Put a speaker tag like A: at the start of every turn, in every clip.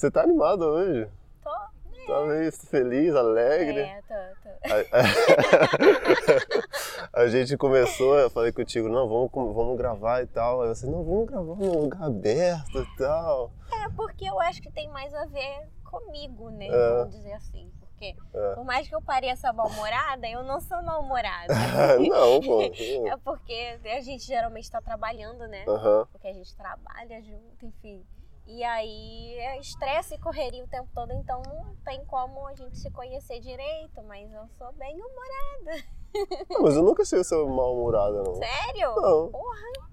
A: Você tá animado hoje?
B: Tô.
A: Tá meio feliz, alegre.
B: É, tô, tô.
A: A, a gente começou, eu falei contigo, não, vamos, vamos gravar e tal. Aí você, não, vamos gravar num lugar aberto e tal.
B: É, porque eu acho que tem mais a ver comigo, né?
A: É.
B: Vamos dizer assim. Porque
A: É.
B: por mais que eu pareça mal-humorada, eu não sou mal-humorada.
A: não, pô.
B: É porque a gente geralmente está trabalhando, né? Porque a gente trabalha junto, enfim. E aí é estresse e correria o tempo todo, então não tem como a gente se conhecer direito, mas eu sou bem humorada.
A: Não, mas eu nunca achei você mal-humorada, não.
B: Sério?
A: Não.
B: Porra!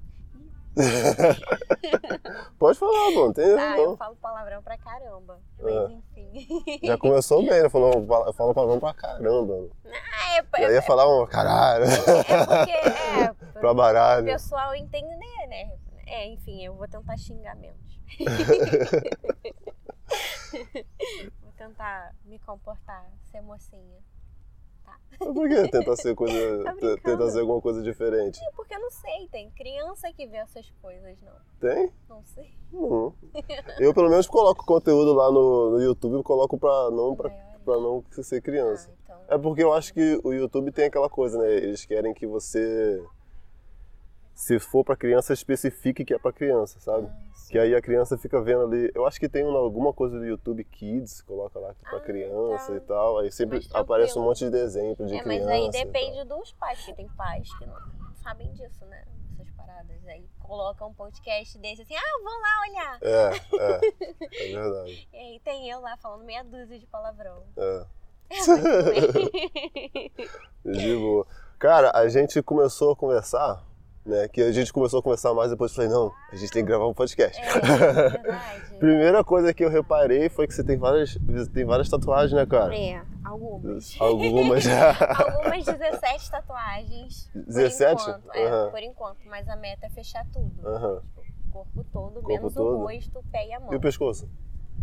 A: Pode falar, não tem erro,
B: Ah, eu falo palavrão pra caramba. Mas
A: É.
B: enfim.
A: Já começou bem, né? Falou, eu falo palavrão pra caramba.
B: Ah, é,
A: Já ia falar um caralho.
B: é porque é,
A: pra
B: o
A: baralho.
B: pessoal entender, né? É, enfim, eu vou tentar xingar menos. vou tentar me comportar, ser mocinha.
A: Mas por que tentar ser coisa.
B: Tá
A: tentar ser alguma coisa diferente?
B: É porque eu não sei, tem criança que vê essas coisas, não.
A: Tem?
B: Não sei.
A: Não. Eu pelo menos coloco conteúdo lá no, no YouTube, coloco pra não, pra, pra não ser criança.
B: Ah, então.
A: É porque eu acho que o YouTube tem aquela coisa, né? Eles querem que você, se for pra criança, especifique que é pra criança, sabe?
B: Ah.
A: Que aí a criança fica vendo ali. Eu acho que tem uma- alguma coisa do YouTube Kids, coloca lá que é pra
B: Ah,
A: criança
B: tá.
A: e tal. Aí sempre aparece um monte de desenho de
B: É,
A: criança.
B: mas aí depende dos pais, porque tem pais que não sabem disso, né? Essas paradas. Aí colocam um podcast desse assim, ah, vou lá olhar.
A: É, é. É verdade.
B: E aí tem eu lá falando meia dúzia de palavrão.
A: É. De boa. Cara, a gente começou a conversar, né? Que a gente começou a conversar mais depois eu falei, não, a gente tem que gravar um podcast.
B: É, verdade.
A: Primeira coisa que eu reparei foi que você tem várias, tem várias tatuagens, né, cara?
B: É, algumas.
A: Algumas.
B: Algumas 17 tatuagens. por
A: 17?
B: enquanto, É, por enquanto. Mas a meta é fechar tudo.
A: Aham.
B: O corpo todo,
A: Corpo
B: menos
A: todo?
B: o rosto, o pé e a mão.
A: E o pescoço?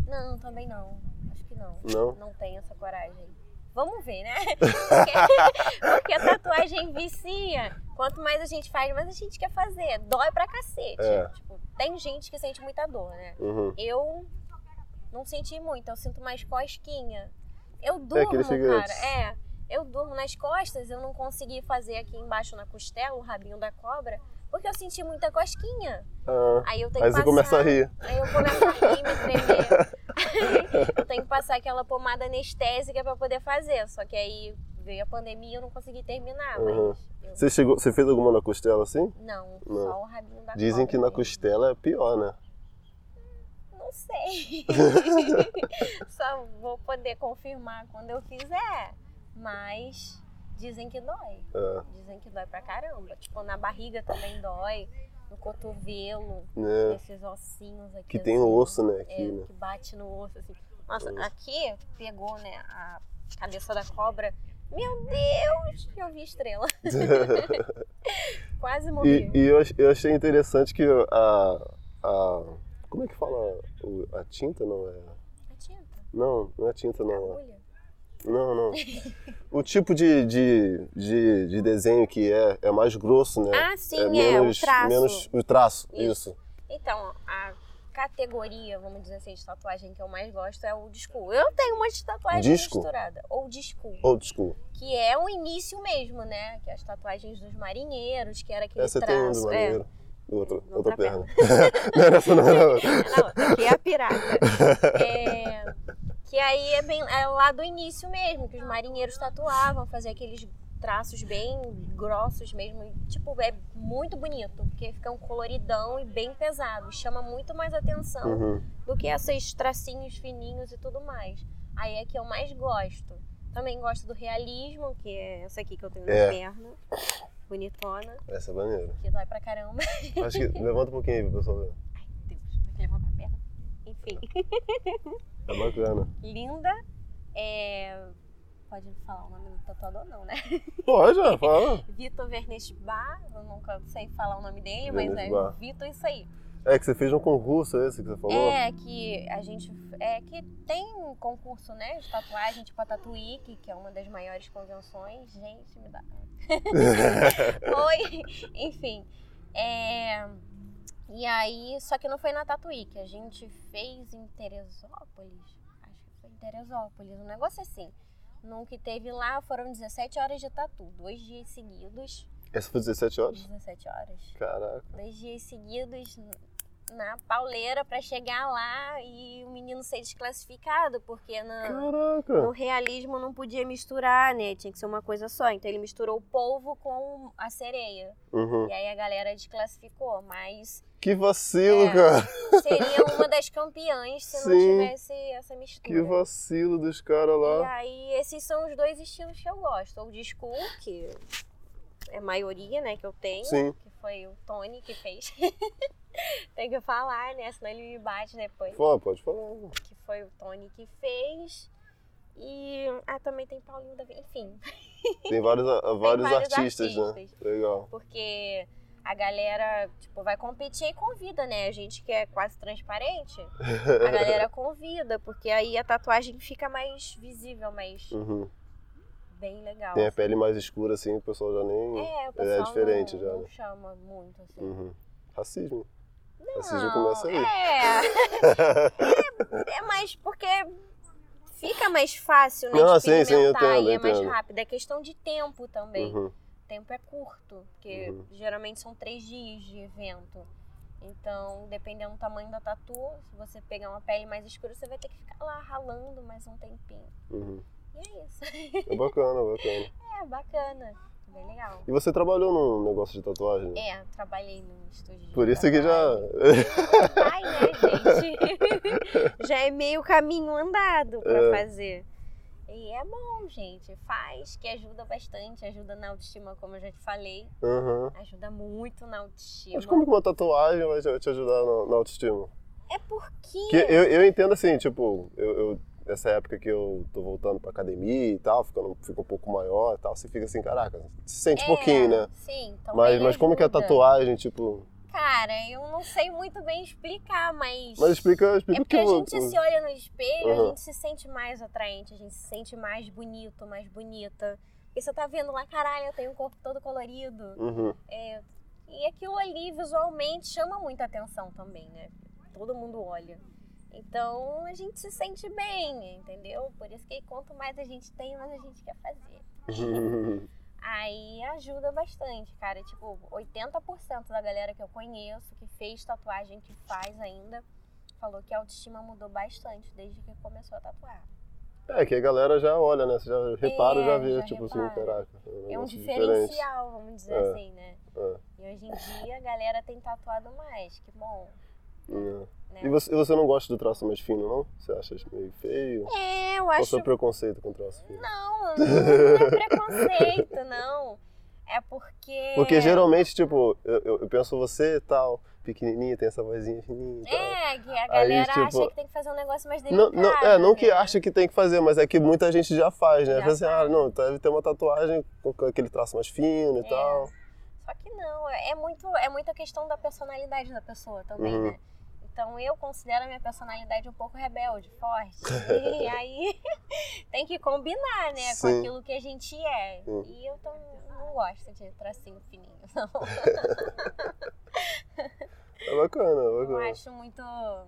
B: Não, também não. Acho que não.
A: Não?
B: Não tenho essa coragem. Vamos ver, né? Porque, porque a tatuagem vicia. Quanto mais a gente faz, mais a gente quer fazer. Dói pra cacete.
A: É.
B: Tipo, tem gente que sente muita dor, né?
A: Uhum.
B: Eu não senti muito, eu sinto mais cosquinha. Eu
A: É
B: durmo,
A: figurante.
B: cara. É. Eu durmo nas costas, eu não consegui fazer aqui embaixo na costela, o rabinho da cobra, porque eu senti muita cosquinha.
A: Ah,
B: Aí eu tenho
A: aí
B: que passar...
A: começa a rir.
B: Aí eu começo a rir, me tremer. Eu tenho que passar aquela pomada anestésica pra poder fazer. Só que aí veio a pandemia e eu não consegui terminar.
A: Uhum.
B: Mas eu-
A: Você, chegou, você fez alguma na costela assim?
B: Não,
A: Não.
B: só o rabinho da
A: Dizem que na
B: mesmo.
A: costela é pior, né?
B: Não sei. só vou poder confirmar quando eu fizer. Mas dizem que dói.
A: É.
B: Dizem que dói pra caramba. Tipo, na barriga também dói. No cotovelo,
A: né?
B: nesses ossinhos aqui.
A: Que tem
B: assim.
A: osso, né?
B: É,
A: Aqui, né?
B: que bate no osso, assim. Nossa, aqui pegou, né, a cabeça da cobra. Meu Deus! Eu vi estrela. Quase morri.
A: E, e eu, eu achei interessante que a, a. Como é que fala? A tinta não é.
B: A tinta,
A: Não, não é tinta,
B: a
A: não.
B: agulha.
A: Não, não. O tipo de, de, de, de desenho que é, é mais grosso, né?
B: Ah, sim,
A: é
B: é,
A: menos,
B: o traço.
A: menos o traço,
B: Isso.
A: isso.
B: Então, a categoria, vamos dizer assim, de tatuagem que eu mais gosto é o school. Eu tenho uma de tatuagem
A: Disco?
B: misturada. Old school.
A: Old school.
B: Que é o início mesmo, né? Que é as tatuagens dos marinheiros, que era aquele
A: Essa tem um
B: traço.
A: do
B: é.
A: maneiro. Do outro,
B: Na
A: outra
B: outra
A: perna. não era essa, não era outra.
B: Não, aqui é a pirata. É, que aí é bem é lá do início mesmo, que os marinheiros tatuavam, faziam aqueles traços bem grossos mesmo. e, tipo, é muito bonito, porque fica um coloridão e bem pesado. Chama muito mais atenção
A: Uhum.
B: do que esses tracinhos fininhos e tudo mais. Aí é que eu mais gosto. Também gosto do realismo, que é essa aqui que eu tenho
A: É.
B: na perna. Bonitona,
A: Essa é maneira.
B: que dói pra caramba.
A: Acho que levanta um pouquinho aí pro pessoal ver.
B: Ai, Deus, vai que levantar a perna. Enfim.
A: É bacana.
B: linda. É... Pode falar o nome do tatuador, não, né?
A: Pode, já, fala.
B: Vitor Vernesbar, eu nunca sei falar o nome dele, mas é. Vitor isso aí.
A: É que você fez um concurso esse que você falou?
B: É que a gente. É que tem um concurso, né? De tatuagem, tipo a Tatuíque, que é uma das maiores convenções. Gente, me dá. Oi! Enfim. É, E aí, só que não foi na Tatuí, que a gente fez em Teresópolis. Acho que foi em Teresópolis, um negócio assim. Que teve lá foram 17 horas de tatu, dois dias seguidos.
A: Essa foi 17 horas?
B: 17 horas.
A: Caraca.
B: Dois dias seguidos na pauleira pra chegar lá e o menino ser desclassificado, porque no
A: Caraca.
B: realismo não podia misturar, né? Tinha que ser uma coisa só. Então ele misturou o polvo com a sereia.
A: Uhum.
B: E aí a galera desclassificou, mas
A: Que vacilo,
B: É.
A: cara.
B: seria uma das campeãs se não
A: Sim.
B: tivesse essa mistura.
A: Que vacilo dos caras
B: E
A: lá.
B: aí, esses são os dois estilos que eu gosto. O de school, que é a maioria, né, que eu tenho.
A: Sim.
B: Que foi o Tony que fez. Tem que falar, né? Senão ele me bate depois.
A: Pô, pode falar.
B: Que foi o Tony que fez. E ah, também tem Paulinho da Enfim,
A: Tem vários, a- vários,
B: vários
A: artistas, né?
B: artistas.
A: Legal.
B: porque a galera, tipo, vai competir e convida, né? A gente que é quase transparente, a galera convida, porque aí a tatuagem fica mais visível, mais
A: Uhum.
B: bem legal.
A: Tem a pele mais escura assim, o pessoal já nem.
B: É, o pessoal
A: diferente
B: não,
A: já,
B: não chama muito, assim.
A: Uhum. Racismo.
B: Não,
A: começa aí.
B: É, é mais porque fica mais fácil, né?
A: Não,
B: de
A: sim, sim, eu entendo,
B: e é mais
A: entendo.
B: rápido. É questão de tempo também.
A: Uhum.
B: O tempo é curto, porque
A: Uhum.
B: geralmente são três dias de evento. Então, dependendo do tamanho da tatu, se você pegar uma pele mais escura, você vai ter que ficar lá ralando mais um tempinho.
A: Uhum.
B: E é isso.
A: É bacana, bacana.
B: É bem Bem legal.
A: E você trabalhou num negócio de tatuagem?
B: É, trabalhei num estúdio.
A: Por isso que já.
B: tatuagem. Ai, né, gente? Já é meio caminho andado pra
A: É.
B: fazer. E é bom, gente. Faz, que ajuda bastante. Ajuda na autoestima, como eu já te falei.
A: Uhum.
B: Ajuda muito na autoestima.
A: Mas como que uma tatuagem vai te ajudar na, na autoestima?
B: É porque.
A: Porque eu, eu entendo assim, tipo, eu, eu- nessa época que eu tô voltando pra academia e tal, ficando, fica um pouco maior e tal, você fica assim, caraca, se sente
B: É,
A: pouquinho, né?
B: Sim, então
A: Mas, mas como que é a tatuagem, tipo.
B: Cara, eu não sei muito bem explicar, mas.
A: Mas explica,
B: É
A: explica o
B: porque
A: que
B: a gente se olha no espelho, a
A: Uhum.
B: gente se sente mais atraente, a gente se sente mais bonito, mais bonita. E você tá vendo lá, caralho, eu tenho um corpo todo colorido.
A: Uhum.
B: É, e aquilo ali visualmente chama muita atenção também, né? Todo mundo olha. Então a gente se sente bem, entendeu? Por isso que quanto mais a gente tem, mais a gente quer fazer. Aí ajuda bastante, cara. Tipo, 80% da galera que eu conheço, que fez tatuagem, que faz ainda, falou que a autoestima mudou bastante desde que começou a tatuar.
A: É, que a galera já olha, né? Você já repara,
B: É,
A: já vê,
B: já
A: tipo
B: repara.
A: assim, caraca.
B: É um
A: negócio
B: diferencial, vamos dizer
A: É.
B: assim, né?
A: É.
B: E hoje em dia a galera tem tatuado mais, que bom.
A: É.
B: Né?
A: E você, e você não gosta do traço mais fino, não? Você acha meio feio?
B: É, eu
A: Ou
B: acho.
A: seu preconceito com traço fino?
B: Não, não é preconceito, não. É porque.
A: Porque geralmente, tipo, eu, eu, eu penso você tal, pequenininha, tem essa vozinha fininha e tal.
B: É, que a galera
A: tipo,
B: acha que tem que fazer um negócio mais
A: Não,
B: delicado.
A: não, é, não que
B: né?
A: acha que tem que fazer, mas é que muita gente já faz, né?
B: Já
A: assim, ah, não, deve ter uma tatuagem com aquele traço mais fino e
B: É.
A: tal.
B: Só que não, é é muito, é muita questão da personalidade da pessoa também,
A: Uhum.
B: né? Então eu considero a minha personalidade um pouco rebelde, forte. e aí tem que combinar, né, com
A: Sim.
B: aquilo que a gente é.
A: Sim.
B: E eu tam- não gosto de tracinho fininho, não.
A: É bacana, é
B: Eu
A: bacana.
B: acho muito,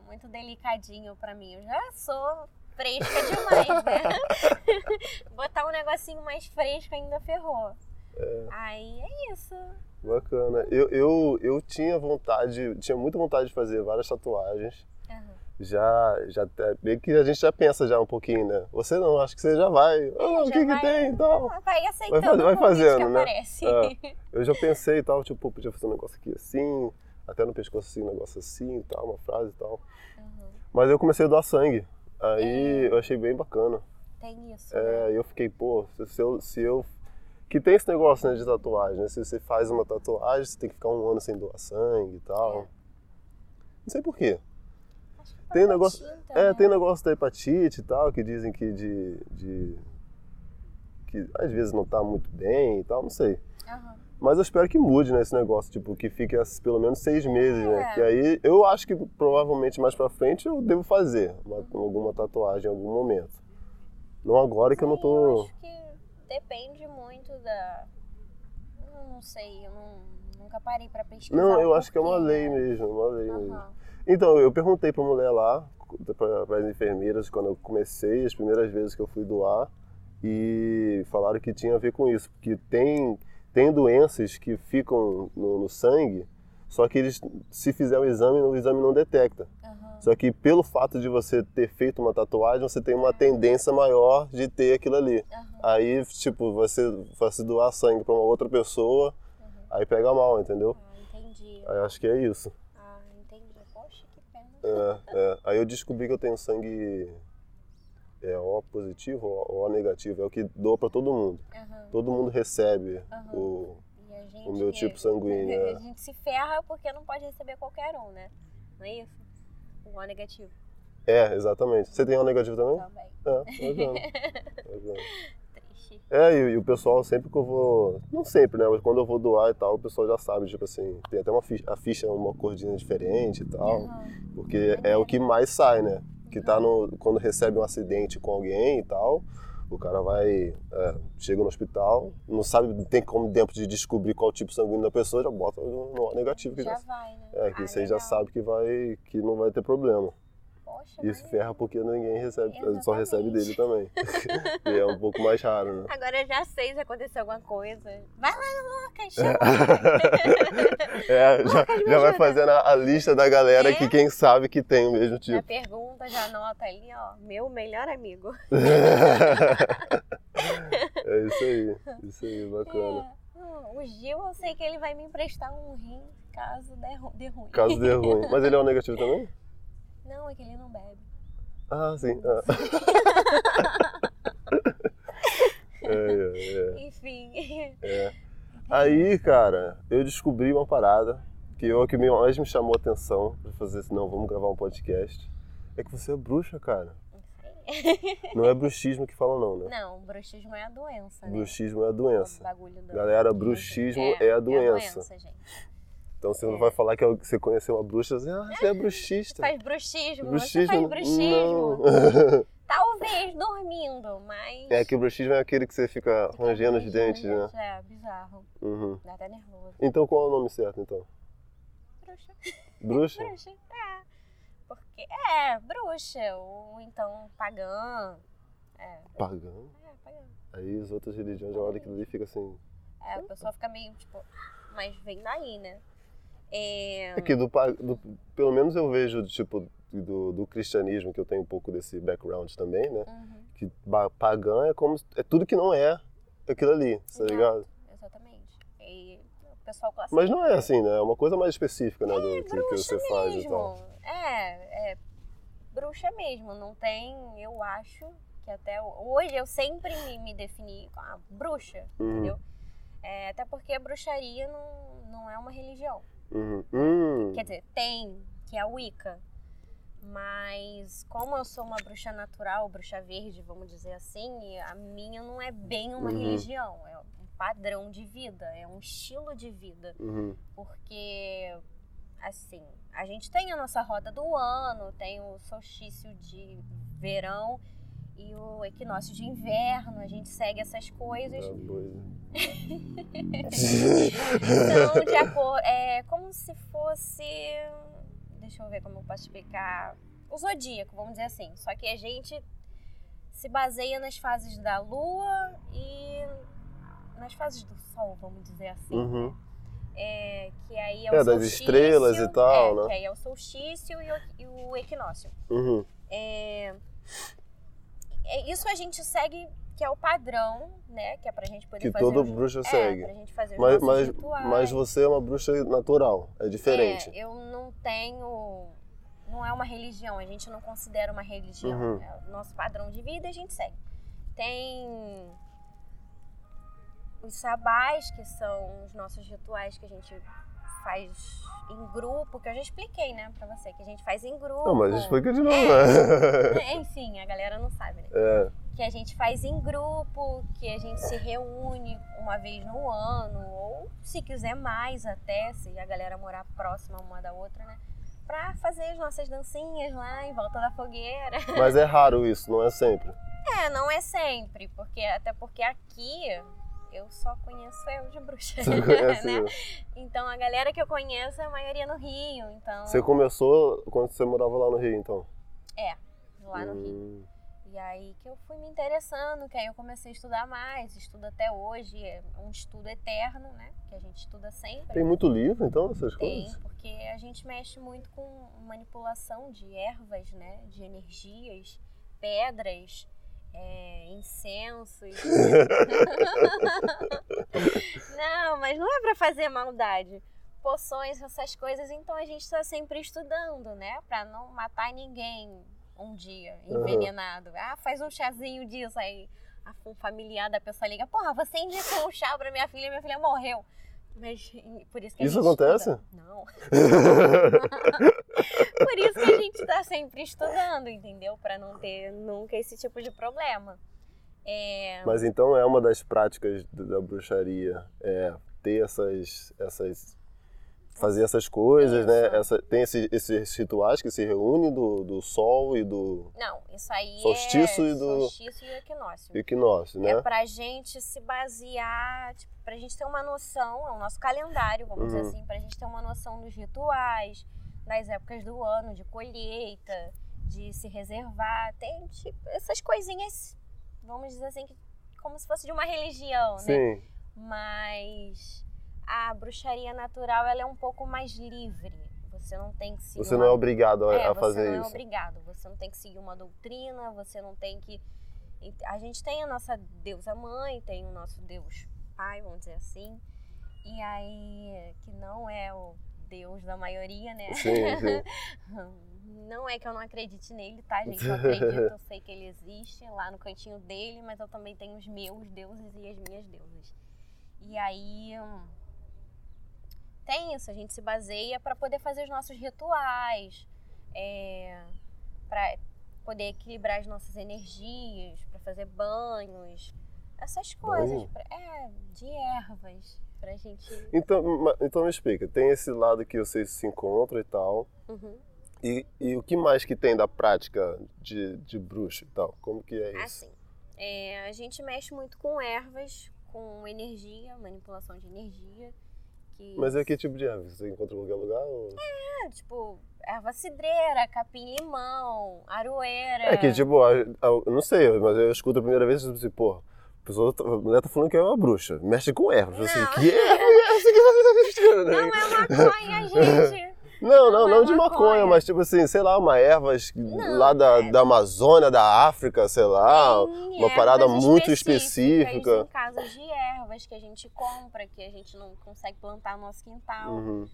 B: muito delicadinho pra mim. Eu já sou fresca demais, né? Botar um negocinho mais fresco ainda ferrou. Aí é isso.
A: Bacana. Eu, eu, eu tinha vontade, tinha muita vontade de fazer várias tatuagens.
B: Aham.
A: Já, já até- meio que a gente já pensa já um pouquinho, né? Você não, acho que você já vai. Ah, o que
B: vai-
A: que tem e tal?
B: Vai aceitando
A: fazer- vai
B: o convite
A: fazendo, né? É. Eu já pensei e tal, tipo, pô, podia fazer um negócio aqui assim, até no pescoço assim, um negócio assim e tal, uma frase e tal.
B: Uhum.
A: Mas eu comecei a doar sangue. Aí
B: É.
A: eu achei bem bacana.
B: Tem isso. né?
A: É, aí eu fiquei, pô, se eu, se eu. Que tem esse negócio né, de tatuagem, né? Se você faz uma tatuagem, você tem que ficar um ano sem doar sangue e tal.
B: É.
A: Não sei porquê. Tem
B: falta
A: negócio- É,
B: né?
A: tem negócio da hepatite e tal, que dizem que de. de que às vezes não tá muito bem e tal, não sei.
B: Aham.
A: Mas eu espero que mude, né, esse negócio, tipo, que fique pelo menos seis meses, né?
B: É.
A: Que aí eu acho que provavelmente mais pra frente eu devo fazer uma- alguma tatuagem em algum momento. Não agora que eu não
B: Sim,
A: tô.
B: acho que depende muito da. Não sei, eu não, Nunca parei pra pesquisar.
A: Não, eu acho que é uma lei mesmo, uma lei mesmo.
B: Aham.
A: Então, eu perguntei pra mulher lá, para as enfermeiras, quando eu comecei, as primeiras vezes que eu fui doar, e falaram que tinha a ver com isso, porque tem, tem doenças que ficam no, no sangue, só que eles, se fizer o exame, o exame não detecta.
B: Aham.
A: Só que pelo fato de você ter feito uma tatuagem, você tem uma tendência maior de ter aquilo ali.
B: Aham.
A: Aí, tipo, você vai se doar sangue pra uma outra pessoa,
B: Uhum.
A: aí pega mal, entendeu?
B: Ah, entendi.
A: Aí acho que é isso.
B: Ah, entendi. Poxa, que pena.
A: É, é. Aí eu descobri que eu tenho sangue é, O positivo ou O negativo. É o que dou pra todo mundo. Todo mundo recebe o,
B: a gente,
A: o meu tipo sanguíneo.
B: A
A: é.
B: gente se ferra porque não pode receber qualquer um, né? Não é isso? O O negativo
A: É, exatamente. Você tem O negativo também?
B: também.
A: É, bacana. Bacana.
B: Triste.
A: É, e, e o pessoal sempre que eu vou. Não sempre, né? Mas quando eu vou doar e tal, o pessoal já sabe, tipo assim, tem até uma ficha, a ficha é uma cordinha diferente e tal.
B: Aham.
A: Porque é o que mais sai, né? Que tá no. Quando recebe um acidente com alguém e tal, o cara vai. é, chega no hospital, não sabe, não tem como tempo de descobrir qual tipo sanguíneo da pessoa, já bota no, no negativo que já.
B: Já vai, né?
A: É, que
B: Ah,
A: você já
B: legal.
A: sabe que vai. que não vai ter problema.
B: Poxa,
A: E
B: maneiro.
A: ferra porque ninguém recebe, só
B: Exatamente.
A: recebe dele também. e é um pouco mais raro, né?
B: Agora eu já sei se acontecer alguma coisa. Vai lá no Lucas, chama.
A: É, já,
B: Lucas, me
A: já vai fazendo a, a lista da galera
B: É?
A: que quem sabe que tem o mesmo
B: Já
A: tipo.
B: pergunta, já anota ali, ó. Meu melhor amigo.
A: é isso aí, isso aí, bacana.
B: É. Hum, O Gil, eu sei que ele vai me emprestar um rim caso dê, ru- dê ruim.
A: Caso dê ruim. Mas ele é o negativo também?
B: Não, é que ele não bebe.
A: Ah, sim. Ah. É, é,
B: Enfim.
A: é, é. Aí, cara, eu descobri uma parada que eu que me- mais me chamou a atenção pra fazer assim, não, vamos gravar um podcast. É que você é bruxa, cara.
B: Não
A: é bruxismo que fala não, né?
B: Não, bruxismo é a doença, né?
A: Bruxismo é a
B: O
A: doença. Galera, bruxismo é a doença.
B: doença, gente.
A: Então você não
B: É.
A: vai falar que é que você conheceu uma bruxa, assim, ah, você é bruxista.
B: Faz bruxismo,
A: Bruxismo?
B: você faz bruxismo.
A: Não.
B: Talvez dormindo, mas...
A: É que o bruxismo é aquele que você fica
B: Fica
A: rangendo os dentes, né?
B: É, bizarro.
A: Uhum.
B: Dá até nervoso.
A: Então qual é o nome certo, então?
B: Bruxa.
A: Bruxa?
B: Bruxa, é. Porque, é, bruxa, ou então pagã. É,
A: Pagão?
B: é, pagã.
A: Aí as outras religiões já olham aquilo ali e fica assim.
B: É, o pessoal fica meio, tipo, mas vem daí, né? É,
A: É que do, do- pelo menos eu vejo, tipo, do, do cristianismo, que eu tenho um pouco desse background também, né?
B: uhum,
A: Que pagã é como. É tudo que não é aquilo ali, tá ligado?
B: exatamente. E o pessoal.
A: Mas não é assim, né? É uma coisa mais específica, né? Do que, que você faz e tal.
B: É, é bruxa mesmo. Não tem, eu acho que até hoje eu sempre me, me defini como ah, bruxa,
A: Uhum.
B: entendeu? É, até porque a bruxaria não, não é uma religião.
A: Uhum. Hum.
B: Quer dizer, tem, que é a Wicca. Mas como eu sou uma bruxa natural, bruxa verde, vamos dizer assim, a minha não é bem uma
A: Uhum.
B: religião, é um padrão de vida, é um estilo de vida.
A: Uhum.
B: Porque, assim, a gente tem a nossa roda do ano, tem o solstício de verão e o equinócio de inverno, a gente segue essas coisas.
A: Doido.
B: Então, de acordo, é como se fosse. Deixa eu ver como eu posso explicar. O zodíaco, vamos dizer assim. Só que a gente se baseia nas fases da lua e nas fases do sol, vamos dizer assim.
A: Uhum.
B: É, que aí é,
A: É, das estrelas e tal,
B: é,
A: né?
B: Que aí é o solstício e o, e o equinócio.
A: Uhum.
B: É, isso a gente segue, que é o padrão, né? Que é pra gente poder
A: Que
B: fazer
A: todo
B: os-
A: bruxa
B: é,
A: segue.
B: pra gente fazer os
A: Mas, mas,
B: rituais.
A: mas você é uma bruxa natural, é diferente.
B: É, eu não tenho. Não é uma religião, a gente não considera uma religião.
A: Uhum.
B: É o nosso padrão de vida a gente segue. Tem os sabás, que são os nossos rituais que a gente faz em grupo, que eu já expliquei, né, pra você, que a gente faz em grupo.
A: Não, mas explica de novo, né?
B: É, Enfim, a galera não sabe, né?
A: É.
B: que a gente faz em grupo, que a gente se reúne uma vez no ano, ou se quiser mais até, se a galera morar próxima uma da outra, né? Pra fazer as nossas dancinhas lá em volta da fogueira.
A: Mas é raro isso, não é sempre.
B: É, não é sempre, porque até porque aqui eu só conheço eu de bruxa. Né? Então a galera que eu conheço, a maioria no Rio. Então,
A: Você começou quando você morava lá no Rio, então?
B: é, lá no Rio.
A: Hum.
B: E aí que eu fui me interessando, que aí eu comecei a estudar mais, estudo até hoje, é um estudo eterno, né? Que a gente estuda sempre.
A: Tem muito livro, então, essas
B: Tem,
A: coisas?
B: porque a gente mexe muito com manipulação de ervas, né? De energias, pedras, é, incensos. não, mas não é pra fazer maldade. Poções, essas coisas, então a gente tá sempre estudando, né? Pra não matar ninguém um dia, envenenado. Ah, faz um chazinho disso aí. A familiar da pessoa liga, porra, você indicou um chá pra minha filha, minha filha morreu. Mas por isso que a
A: Isso acontece?
B: estuda. Não. Por isso que a gente tá sempre estudando, entendeu? Pra não ter nunca esse tipo de problema. É,
A: Mas então é uma das práticas da bruxaria, é ter essas, essas fazer essas coisas, né? Essa, tem esse- esses rituais que se reúnem do, do sol e do
B: não, isso aí
A: Solstício
B: é
A: e do-
B: solstício e equinócio.
A: equinócio, né?
B: É pra gente se basear, tipo, pra gente ter uma noção, é o nosso calendário, vamos dizer
A: Uhum.
B: assim, pra gente ter uma noção dos rituais, das épocas do ano, de colheita, de se reservar, tem tipo, essas coisinhas, vamos dizer assim, que, como se fosse de uma religião, né?
A: Sim.
B: Mas a bruxaria natural ela é um pouco mais livre. Você não tem que seguir
A: Você
B: uma...
A: não é obrigado a,
B: É,
A: a
B: você
A: fazer
B: não é
A: isso.
B: obrigado. Você não tem que seguir uma doutrina, você não tem que. A gente tem a nossa deusa mãe, tem o nosso Deus pai, vamos dizer assim. E aí, que não é o Deus da maioria, né?
A: Sim, sim.
B: Não é que eu não acredite nele, tá, gente? Eu acredito, eu sei que ele existe lá no cantinho dele, mas eu também tenho os meus deuses e as minhas deusas. E aí. hum, Tem isso, a gente se baseia para poder fazer os nossos rituais, é, para poder equilibrar as nossas energias, para fazer banhos, essas coisas. Pra- é, de ervas, pra gente.
A: Então, então me explica, tem esse lado que vocês se encontram e tal,
B: Uhum.
A: e, e o que mais que tem da prática de, de bruxo e tal? Como que é isso?
B: Assim, é, a gente mexe muito com ervas, com energia, manipulação de energia. Que,
A: Mas é que tipo de erva? Você encontra em qualquer lugar? Ou...
B: é, tipo, erva cidreira, capim-limão, aroeira.
A: É que, tipo, eu não sei, mas eu escuto a primeira vez e tipo assim, pô, a pessoa, tá- a mulher tá falando que é uma bruxa, mexe com erva. Eu assim,
B: Não.
A: que erva é essa que tá?
B: Não
A: né?
B: é maconha, gente.
A: Não, não,
B: não
A: não,
B: é
A: de maconha,
B: maconha.
A: mas tipo assim, sei lá, uma erva
B: Não,
A: lá da,
B: é.
A: da Amazônia, da África, sei lá,
B: Tem
A: uma parada muito específica.
B: Em casas de ervas que a gente compra, que a gente não consegue plantar no nosso quintal.
A: Uhum.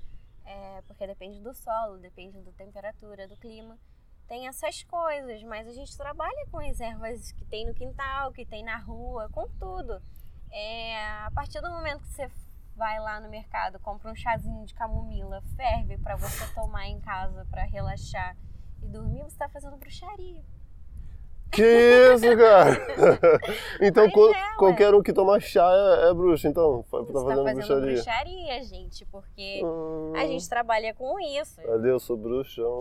B: É, porque depende do solo, depende da temperatura, do clima. Tem essas coisas, mas a gente trabalha com as ervas que tem no quintal, que tem na rua, com tudo. É, a partir do momento que você vai lá no mercado, compra um chazinho de camomila, ferve para você tomar em casa para relaxar e dormir, você tá fazendo bruxaria.
A: Que isso, cara? então co-
B: é,
A: qualquer um que toma chá é, é bruxo, então, tá
B: Você
A: fazendo,
B: tá fazendo
A: bruxaria.
B: bruxaria, gente, porque
A: Hum,
B: a gente trabalha com isso,
A: Adeus, sou bruxão.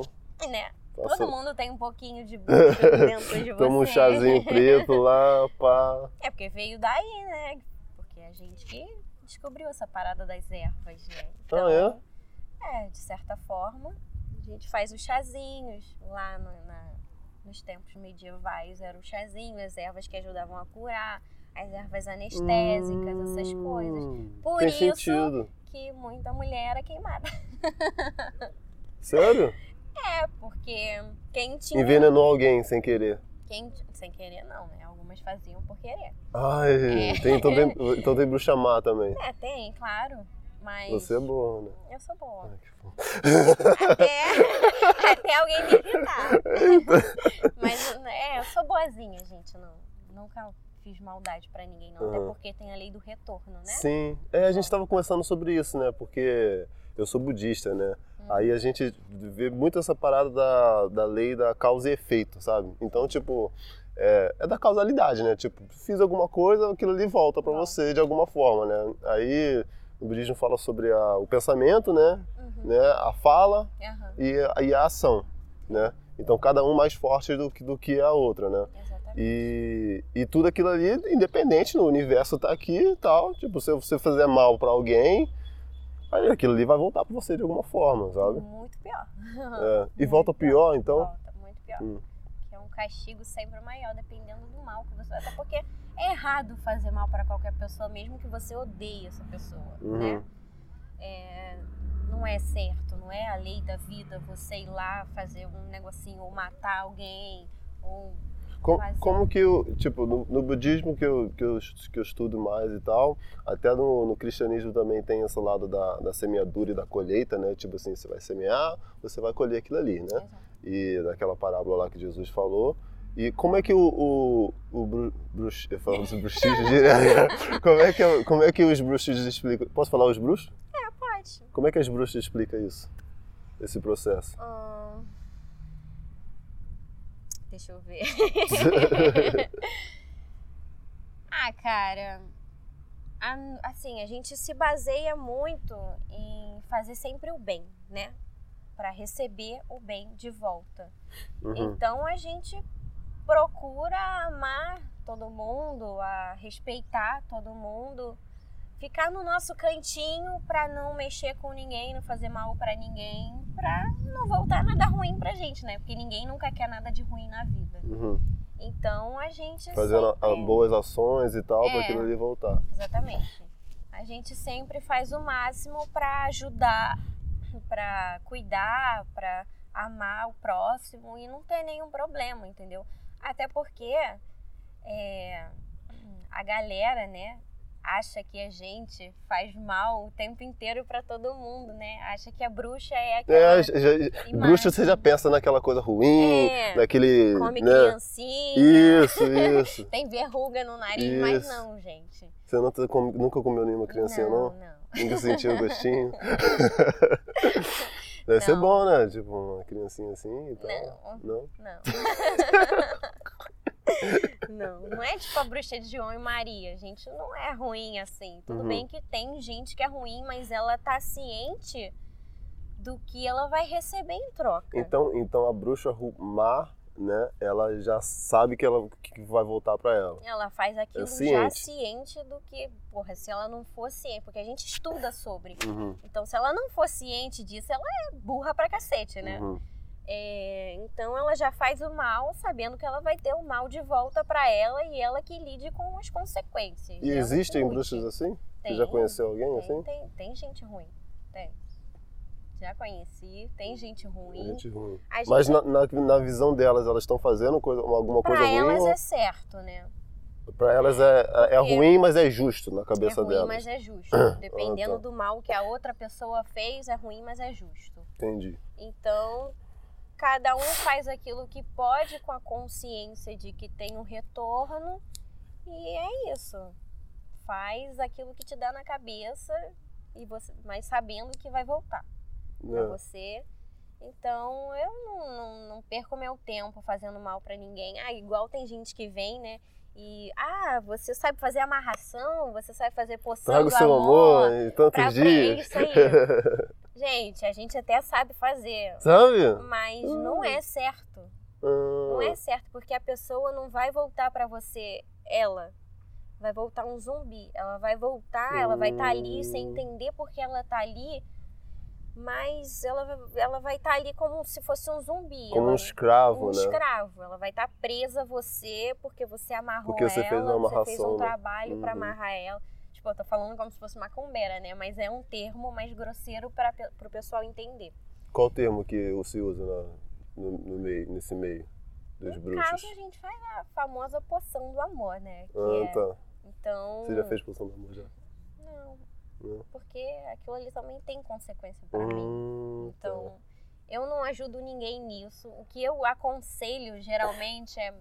B: né?
A: Faço-
B: Todo mundo tem um pouquinho de bruxa dentro de você.
A: Toma um chazinho preto lá, pá.
B: É porque veio daí, né? Porque a gente que descobriu essa parada das ervas, né? Então,
A: Ah,
B: é? de certa forma, a gente faz os chazinhos lá no- na- nos tempos medievais, era o chazinho, as ervas que ajudavam a curar, as ervas anestésicas, essas coisas.
A: Hum,
B: Por
A: Tem
B: isso-
A: sentido.
B: Que muita mulher era queimada.
A: Sério?
B: É, porque quem tinha.
A: Envenenou alguém sem querer.
B: Quem, sem querer, não, né? Algumas faziam por querer.
A: Ai,
B: É.
A: tem, então, tem, então tem bruxa má também.
B: É, tem, claro. Mas.
A: Você é boa, né?
B: Eu sou boa.
A: Ai, que bom.
B: Até, até alguém me irritar. Mas é, eu sou boazinha, gente. Não, nunca fiz maldade pra ninguém, não. Até
A: Uhum.
B: porque tem a lei do retorno, né?
A: Sim. É, a gente estava conversando sobre isso, né? Porque eu sou budista, né?
B: Uhum.
A: Aí a gente vê muito essa parada da, da lei da causa e efeito, sabe? Então, tipo, é, é da causalidade, né? Tipo, fiz alguma coisa, aquilo ali volta pra
B: Volta.
A: você de alguma forma, né? Aí o budismo fala sobre a- o pensamento, né?
B: Uhum.
A: né? A fala
B: Aham,
A: e, a- e a ação, né? Então cada um mais forte do que, do que a outra, né?
B: exatamente.
A: E, e tudo aquilo ali, independente, no universo tá aqui e tal. Tipo, se você fazer mal para alguém, aí aquilo ali vai voltar para você de alguma forma, sabe?
B: Muito pior.
A: É. E volta pior, então?
B: Volta, muito pior. Hum. É castigo sempre maior, dependendo do mal que você. Até porque é errado fazer mal para qualquer pessoa, mesmo que você odeie essa pessoa,
A: Uhum.
B: né? É, não é certo, não é a lei da vida você ir lá fazer um negocinho ou matar alguém ou
A: Como, como que o tipo no, no budismo que eu, que, eu, que eu estudo mais e tal, até no, no cristianismo também tem esse lado da, da semeadura e da colheita, né? Tipo assim, você vai semear, você vai colher aquilo ali, né?
B: Exato.
A: E daquela parábola lá que Jesus falou. E como é que o, o, o bru, bruxo, eu falo dos bruxistas direto, como é que como é que os bruxos explicam? Posso falar os bruxos?
B: Pode.
A: Como é que as bruxas explicam isso? Esse processo?
B: Deixa eu ver. ah, cara. Assim, a gente se baseia muito em fazer sempre o bem, né? Pra receber o bem de volta.
A: Uhum.
B: Então a gente procura amar todo mundo, a respeitar todo mundo, ficar no nosso cantinho pra não mexer com ninguém, não fazer mal pra ninguém, pra não voltar nada ruim pra gente, né? Porque ninguém nunca quer nada de ruim na vida.
A: Uhum.
B: Então a gente
A: Fazendo a-
B: sempre...
A: boas ações e tal, para
B: É.
A: aquilo ali voltar.
B: Exatamente. A gente sempre faz o máximo para ajudar, para cuidar, para amar o próximo e não ter nenhum problema, entendeu? Até porque é, a galera, né, acha que a gente faz mal o tempo inteiro para todo mundo, né? Acha que a bruxa é aquela
A: É, já, bruxa você já pensa naquela coisa ruim,
B: É.
A: naquele.
B: come
A: né?
B: criancinha,
A: Isso, isso.
B: tem verruga no nariz, mas
A: Isso.
B: não, gente.
A: Você não tá nunca comeu nenhuma criancinha, não?
B: não. não.
A: Nunca sentiu o gostinho? Deve ser
B: Não.
A: bom, né? Tipo, uma criancinha assim e tal.
B: Não.
A: Não?
B: Não. não, não é tipo a bruxa de João e Maria. Gente, não é ruim assim. Tudo
A: Uhum.
B: bem que tem gente que é ruim, mas ela tá ciente do que ela vai receber em troca.
A: Então, então a bruxa ru- má, né? Ela já sabe que, ela, que vai voltar pra ela.
B: Ela faz aquilo
A: É
B: já
A: ciente.
B: ciente do que, porra, se ela não for ciente, porque a gente estuda sobre.
A: Uhum,
B: Então, se ela não for ciente disso, ela é burra pra cacete, né?
A: uhum.
B: É, então ela já faz o mal, sabendo que ela vai ter o mal de volta pra ela e ela que lide com as consequências.
A: E existem bruxas assim?
B: Tem,
A: Você já conheceu alguém
B: tem,
A: assim?
B: Tem, tem gente ruim. Já conheci, tem gente ruim.
A: Gente ruim.
B: Gente,
A: Mas na, na, na visão delas, elas estão fazendo coisa, alguma
B: pra
A: coisa ruim?
B: elas
A: ou-
B: é certo, né?
A: Pra elas é, é
B: Porque-
A: ruim, mas é justo na
B: É
A: cabeça
B: ruim,
A: delas.
B: mas é justo. Dependendo
A: tá.
B: do mal que a outra pessoa fez, é ruim, mas é justo.
A: Entendi.
B: Então, cada um faz aquilo que pode com a consciência de que tem um retorno e é isso. Faz aquilo que te dá na cabeça e você, mas sabendo que vai voltar pra
A: É.
B: você. Então, eu não, não, não perco meu tempo fazendo mal pra ninguém. Ah, igual tem gente que vem, né? E, ah, você sabe fazer amarração, você sabe fazer poção
A: Traga o
B: do
A: seu
B: amor.
A: amor em tantos dias.
B: isso aí. Gente, a gente até sabe fazer,
A: Sabe?
B: mas não é certo. Não
A: Ah,
B: é certo, porque a pessoa não vai voltar pra você, ela. Vai voltar um zumbi. Ela vai voltar, ela vai estar ali sem
A: Hum.
B: entender porque ela tá ali, mas ela, ela vai estar ali como se fosse um zumbi.
A: como um
B: ela,
A: escravo,
B: um
A: né?
B: escravo. Ela vai estar presa a você porque você amarrou
A: Porque você
B: ela,
A: fez uma
B: você fez
A: amarração,
B: um
A: né?
B: trabalho pra
A: Uhum.
B: amarrar ela. Tipo, eu tô falando como se fosse macumbeira, né? Mas é um termo mais grosseiro para o pessoal entender.
A: Qual o termo que se usa na- no, no meio, nesse meio dos
B: No
A: bruxos?
B: caso, a gente faz a famosa poção do amor, né? Que
A: Ah,
B: é-
A: tá.
B: Então.
A: Você já fez poção do amor já?
B: Não,
A: Não?
B: porque aquilo ali também tem consequência pra mim.
A: Hum, tá.
B: Então, eu não ajudo ninguém nisso. O que eu aconselho geralmente é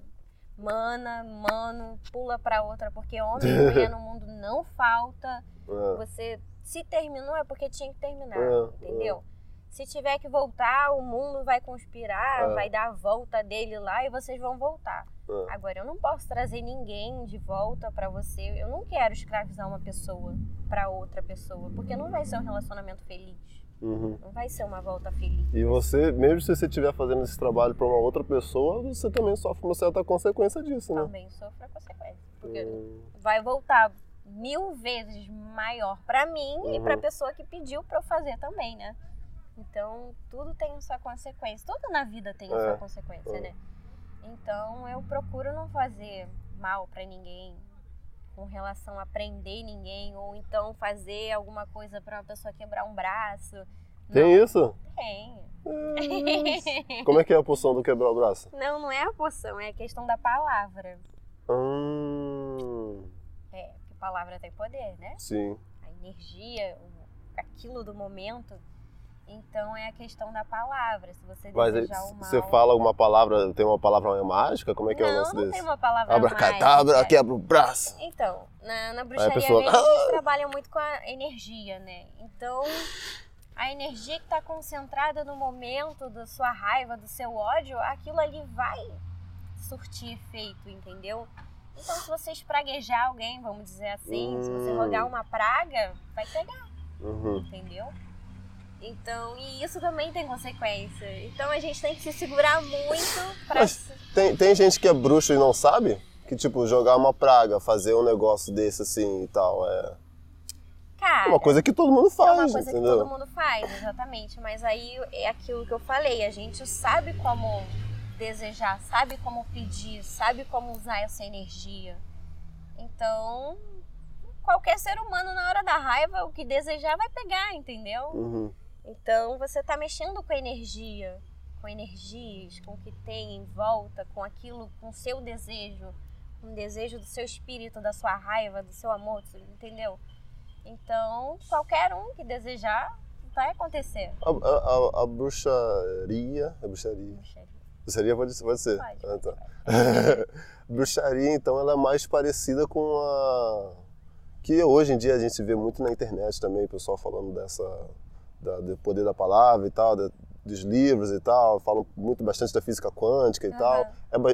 B: mana, mano, pula pra outra, porque homem e mulher no mundo não falta.
A: Ah,
B: Você se terminou é porque tinha que terminar,
A: É,
B: entendeu? Se tiver que voltar, o mundo vai conspirar,
A: É.
B: vai dar a volta dele lá e vocês vão voltar.
A: Ah.
B: Agora, eu não posso trazer ninguém de volta pra você. Eu não quero escravizar uma pessoa pra outra pessoa, porque não vai ser um relacionamento feliz.
A: Uhum.
B: Não vai ser uma volta feliz.
A: E você, mesmo se você estiver fazendo esse trabalho para uma outra pessoa, você também sofre uma certa consequência disso, né?
B: Também sofre a consequência. Porque
A: Hum,
B: vai voltar mil vezes maior pra mim e
A: Uhum.
B: pra pessoa que pediu pra eu fazer também, né? Então, tudo tem a sua consequência. Tudo na vida tem a
A: É.
B: sua consequência,
A: É.
B: né? Então, eu procuro não fazer mal pra ninguém com relação a prender ninguém ou então fazer alguma coisa pra uma pessoa quebrar um braço.
A: Tem
B: Não,
A: isso?
B: Tem.
A: Como é que é a poção do quebrar o braço?
B: Não, não é a poção, é a questão da palavra.
A: Hum,
B: É, porque palavra tem poder, né?
A: sim.
B: a energia, aquilo do momento. Então é a questão da palavra. Se você
A: Mas
B: desejar o mal.
A: você fala uma palavra, tem uma palavra mágica? Como é que é o
B: não,
A: lance
B: não
A: desse?
B: tem uma palavra
A: Abracadabra,
B: mágica.
A: quebra o braço.
B: Então, na, na bruxaria
A: pessoa-
B: mesmo, a gente trabalha muito com a energia, né? Então, a energia que está concentrada no momento da sua raiva, do seu ódio, aquilo ali vai surtir efeito, entendeu? Então, se você espraguejar alguém, vamos dizer assim, se você
A: Hum.
B: rogar uma praga, vai pegar.
A: Uhum.
B: entendeu? Então, e isso também tem consequência. Então a gente tem que se segurar muito pra.
A: Mas- Tem, tem gente que é bruxo e não sabe? Que, tipo, jogar uma praga, fazer um negócio desse assim e tal. É
B: Cara,
A: uma coisa que todo mundo
B: é
A: faz,
B: uma coisa
A: entendeu?
B: que todo mundo faz, exatamente. Mas aí é aquilo que eu falei, a gente sabe como desejar, sabe como pedir, sabe como usar essa energia. Então, qualquer ser humano na hora da raiva, o que desejar vai pegar, entendeu?
A: Uhum.
B: Então você está mexendo com energia, com energias, com o que tem em volta, com aquilo, com o seu desejo, com o desejo do seu espírito, da sua raiva, do seu amor, entendeu? Então, qualquer um que desejar, vai acontecer.
A: A, a- a- a bruxaria. A bruxaria. Bruxaria pode, pode ser.
B: Pode,
A: Ah, tá.
B: pode.
A: bruxaria, então, ela é mais parecida com a. Que hoje em dia a gente vê muito na internet também, o pessoal falando dessa. Da, do poder da palavra e tal, da- dos livros e tal, falam muito bastante da física quântica e
B: Aham.
A: tal.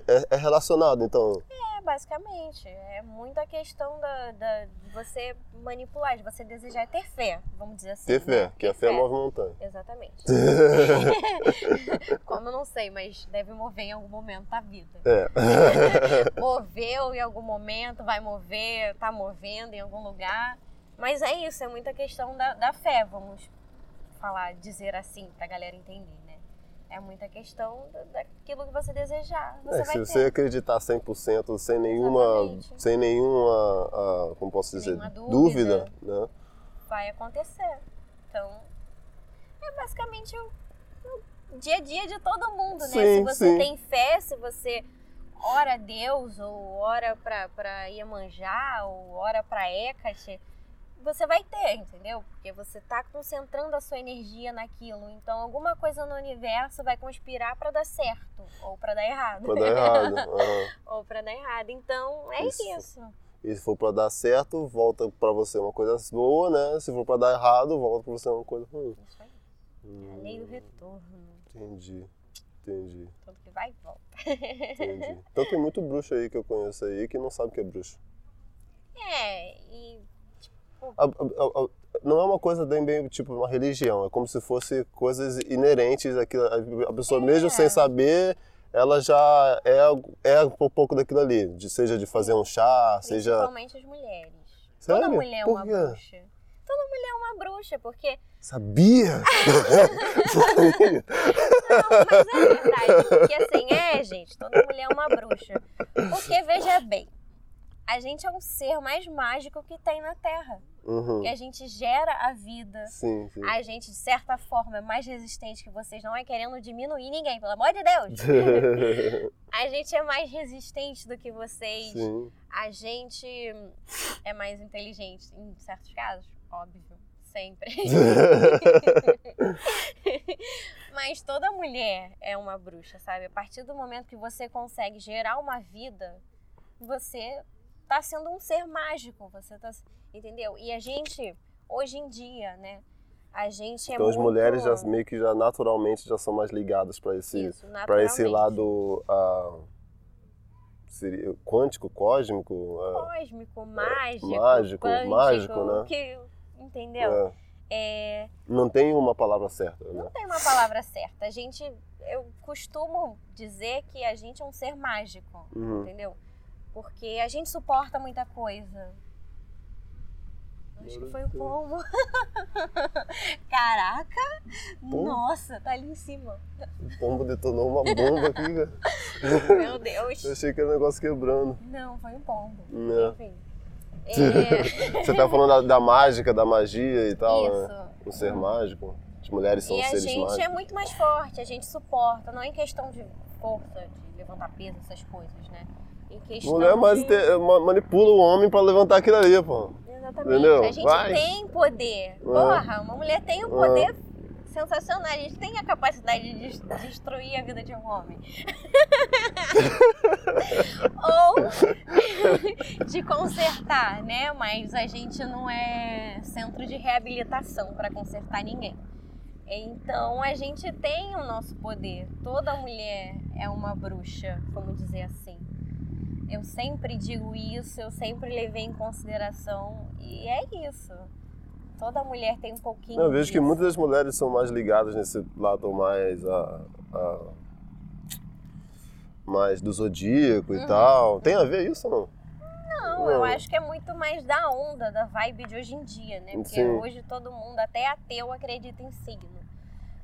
A: É, é- é relacionado, então.
B: É, basicamente. É muito a questão da, da- de você manipular, de você desejar ter fé, vamos dizer assim.
A: Ter fé,
B: né?
A: que a
B: Ter
A: fé move montanha.
B: Exatamente. Como eu não sei, mas deve mover em algum momento da vida.
A: É.
B: Moveu em algum momento, vai mover, tá movendo em algum lugar. Mas é isso, é muita questão da, da fé, vamos falar, dizer assim, pra galera entender, né? É muita questão da- daquilo que você desejar. Você
A: É, se
B: ter.
A: você acreditar 100% sem nenhuma,
B: Exatamente.
A: sem nenhuma, ah, como posso dizer, dúvida,
B: dúvida.
A: né?
B: vai acontecer. Então, é basicamente o, o dia a dia de todo mundo, né?
A: Sim,
B: se você
A: sim.
B: tem fé, se você ora a Deus, ou ora pra, pra Iemanjá, ou ora pra Hecate, você vai ter, entendeu? Porque você tá concentrando a sua energia naquilo. Então, alguma coisa no universo vai conspirar pra dar certo, ou pra dar errado.
A: Pra dar errado. aham.
B: ou pra dar errado. Então, é
A: Isso.
B: isso.
A: E se for pra dar certo, volta pra você uma coisa boa, né? Se for pra dar errado, volta pra você uma coisa ruim.
B: Isso aí. É
A: Hum,
B: a lei do retorno.
A: Entendi, entendi,
B: Tudo que vai e volta.
A: entendi. Então tem muito bruxo aí que eu conheço aí que não sabe o que é bruxo.
B: É, e
A: A- a- a- não é uma coisa bem, bem tipo uma religião, é como se fosse coisas inerentes àquilo. A pessoa, mesmo
B: É.
A: sem saber, ela já é, é um pouco daquilo ali, de, seja de fazer um chá, seja.
B: principalmente as mulheres.
A: Sério?
B: Toda mulher é uma bruxa. Toda mulher é uma bruxa, porque.
A: Sabia?
B: Não, mas é verdade. Porque assim, é, gente, toda mulher é uma bruxa. Porque, veja bem, a gente é um ser mais mágico que tem na Terra.
A: Uhum.
B: Que a gente gera a vida.
A: Sim, sim.
B: A gente, de certa forma, é mais resistente que vocês. Não é querendo diminuir ninguém, pelo amor de Deus. A gente é mais resistente do que vocês.
A: sim.
B: A gente é mais inteligente em certos casos, óbvio, sempre. Mas toda mulher é uma bruxa, sabe? A partir do momento que você consegue gerar uma vida, você tá sendo um ser mágico, você tá, entendeu? E a gente hoje em dia, né? A gente é
A: Então as
B: muito
A: mulheres já meio que já naturalmente já são mais ligadas para esse para esse lado ah, seria quântico, cósmico, ah,
B: cósmico, mágico,
A: mágico, mágico, né?
B: que entendeu?
A: é.
B: É,
A: Não tem uma palavra certa, né?
B: não tem uma palavra certa. A gente, eu costumo dizer que a gente é um ser mágico,
A: Uhum.
B: entendeu? Porque a gente suporta muita coisa. Acho que foi o pombo. Caraca!
A: Pombo?
B: Nossa, tá ali em cima.
A: O pombo detonou uma bomba aqui, cara.
B: Meu Deus.
A: Eu achei que era um negócio quebrando.
B: Não, foi um pombo.
A: Né?
B: Enfim. É,
A: Você tá falando da, da mágica, da magia e tal, né?
B: isso.
A: O ser mágico. As mulheres são
B: E a
A: seres
B: gente
A: mágicos.
B: é muito mais forte, a gente suporta, não é em questão de força, de levantar peso, essas coisas, né? Em questão
A: Mulher mais
B: de...
A: te- ma- manipula o homem pra levantar aquilo ali, pô.
B: Exatamente.
A: Entendeu?
B: A gente
A: Vai.
B: tem poder. Porra, uma mulher tem um poder sensacional. A gente tem a capacidade de des- destruir a vida de um homem. Ou de consertar, né? Mas a gente não é centro de reabilitação para consertar ninguém. Então a gente tem o nosso poder. Toda mulher é uma bruxa, vamos dizer assim. Eu sempre digo isso, eu sempre levei em consideração e é isso. Toda mulher tem um pouquinho.
A: Eu vejo que
B: disso.
A: muitas das mulheres são mais ligadas nesse lado mais a, a- mais do zodíaco e
B: Uhum.
A: tal. Tem a ver isso ou não?
B: Não, eu
A: Não.
B: acho que é muito mais da onda, da vibe de hoje em dia, né? Porque
A: Sim.
B: hoje todo mundo, até ateu, acredita em signo,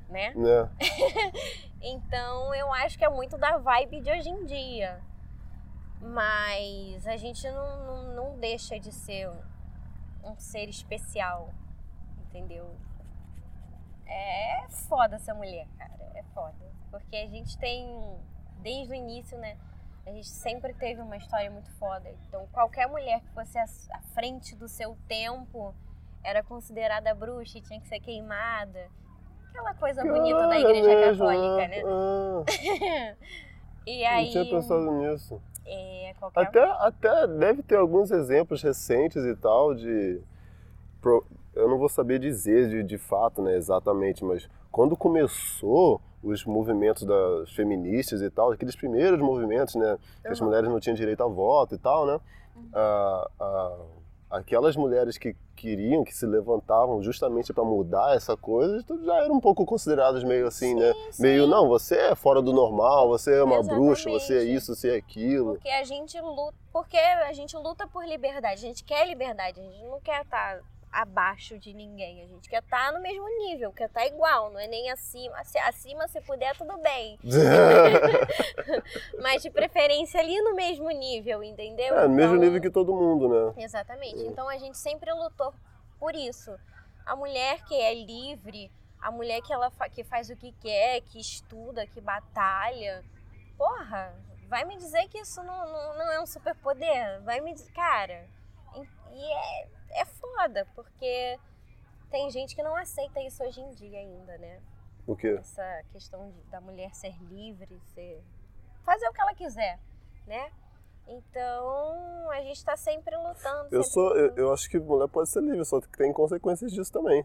B: né?
A: Né?
B: Então eu acho que é muito da vibe de hoje em dia. Mas a gente não, não, não deixa de ser um, ser especial, entendeu? É foda essa mulher, cara. É foda. Porque a gente tem, desde o início, né? A gente sempre teve uma história muito foda. Então qualquer mulher que fosse à frente do seu tempo era considerada bruxa e tinha que ser queimada. Aquela coisa bonita da
A: Caralho,
B: igreja
A: é mesmo,
B: católica,
A: ah,
B: né?
A: ah,
B: E
A: não
B: aí.
A: tinha pensado nisso.
B: É, qualquer.
A: Até, até deve ter alguns exemplos recentes e tal de. Eu não vou saber dizer de, de fato, né, exatamente, mas quando começou os movimentos das feministas e tal, aqueles primeiros movimentos, né, que as mulheres não tinham direito a voto e tal, né,
B: Uhum.
A: ah, ah, aquelas mulheres que queriam, que se levantavam justamente para mudar essa coisa, então já eram um pouco consideradas meio assim, né,
B: sim.
A: meio não, você é fora do normal, você é uma bruxa,
B: Exatamente.
A: você é isso, você é aquilo.
B: Porque a gente luta. Porque a gente luta por liberdade. A gente quer liberdade. A gente não quer estar abaixo de ninguém. A gente quer estar no mesmo nível, quer estar igual, não é nem acima. Se acima, se puder, tudo bem. Mas de preferência ali no mesmo nível, entendeu?
A: É, no mesmo
B: Então-
A: nível que todo mundo, né?
B: Exatamente. Então a gente sempre lutou por isso. A mulher que é livre, a mulher que ela fa- que faz o que quer, que estuda, que batalha. Porra, vai me dizer que isso não, não, não é um superpoder? Vai me dizer, cara. E é, é foda, porque tem gente que não aceita isso hoje em dia ainda, né?
A: O quê?
B: Essa questão de- da mulher ser livre, ser fazer o que ela quiser, né? Então a gente tá sempre lutando.
A: Eu
B: sempre
A: sou, eu,
B: lutando.
A: eu acho que mulher pode ser livre, só que tem consequências disso também,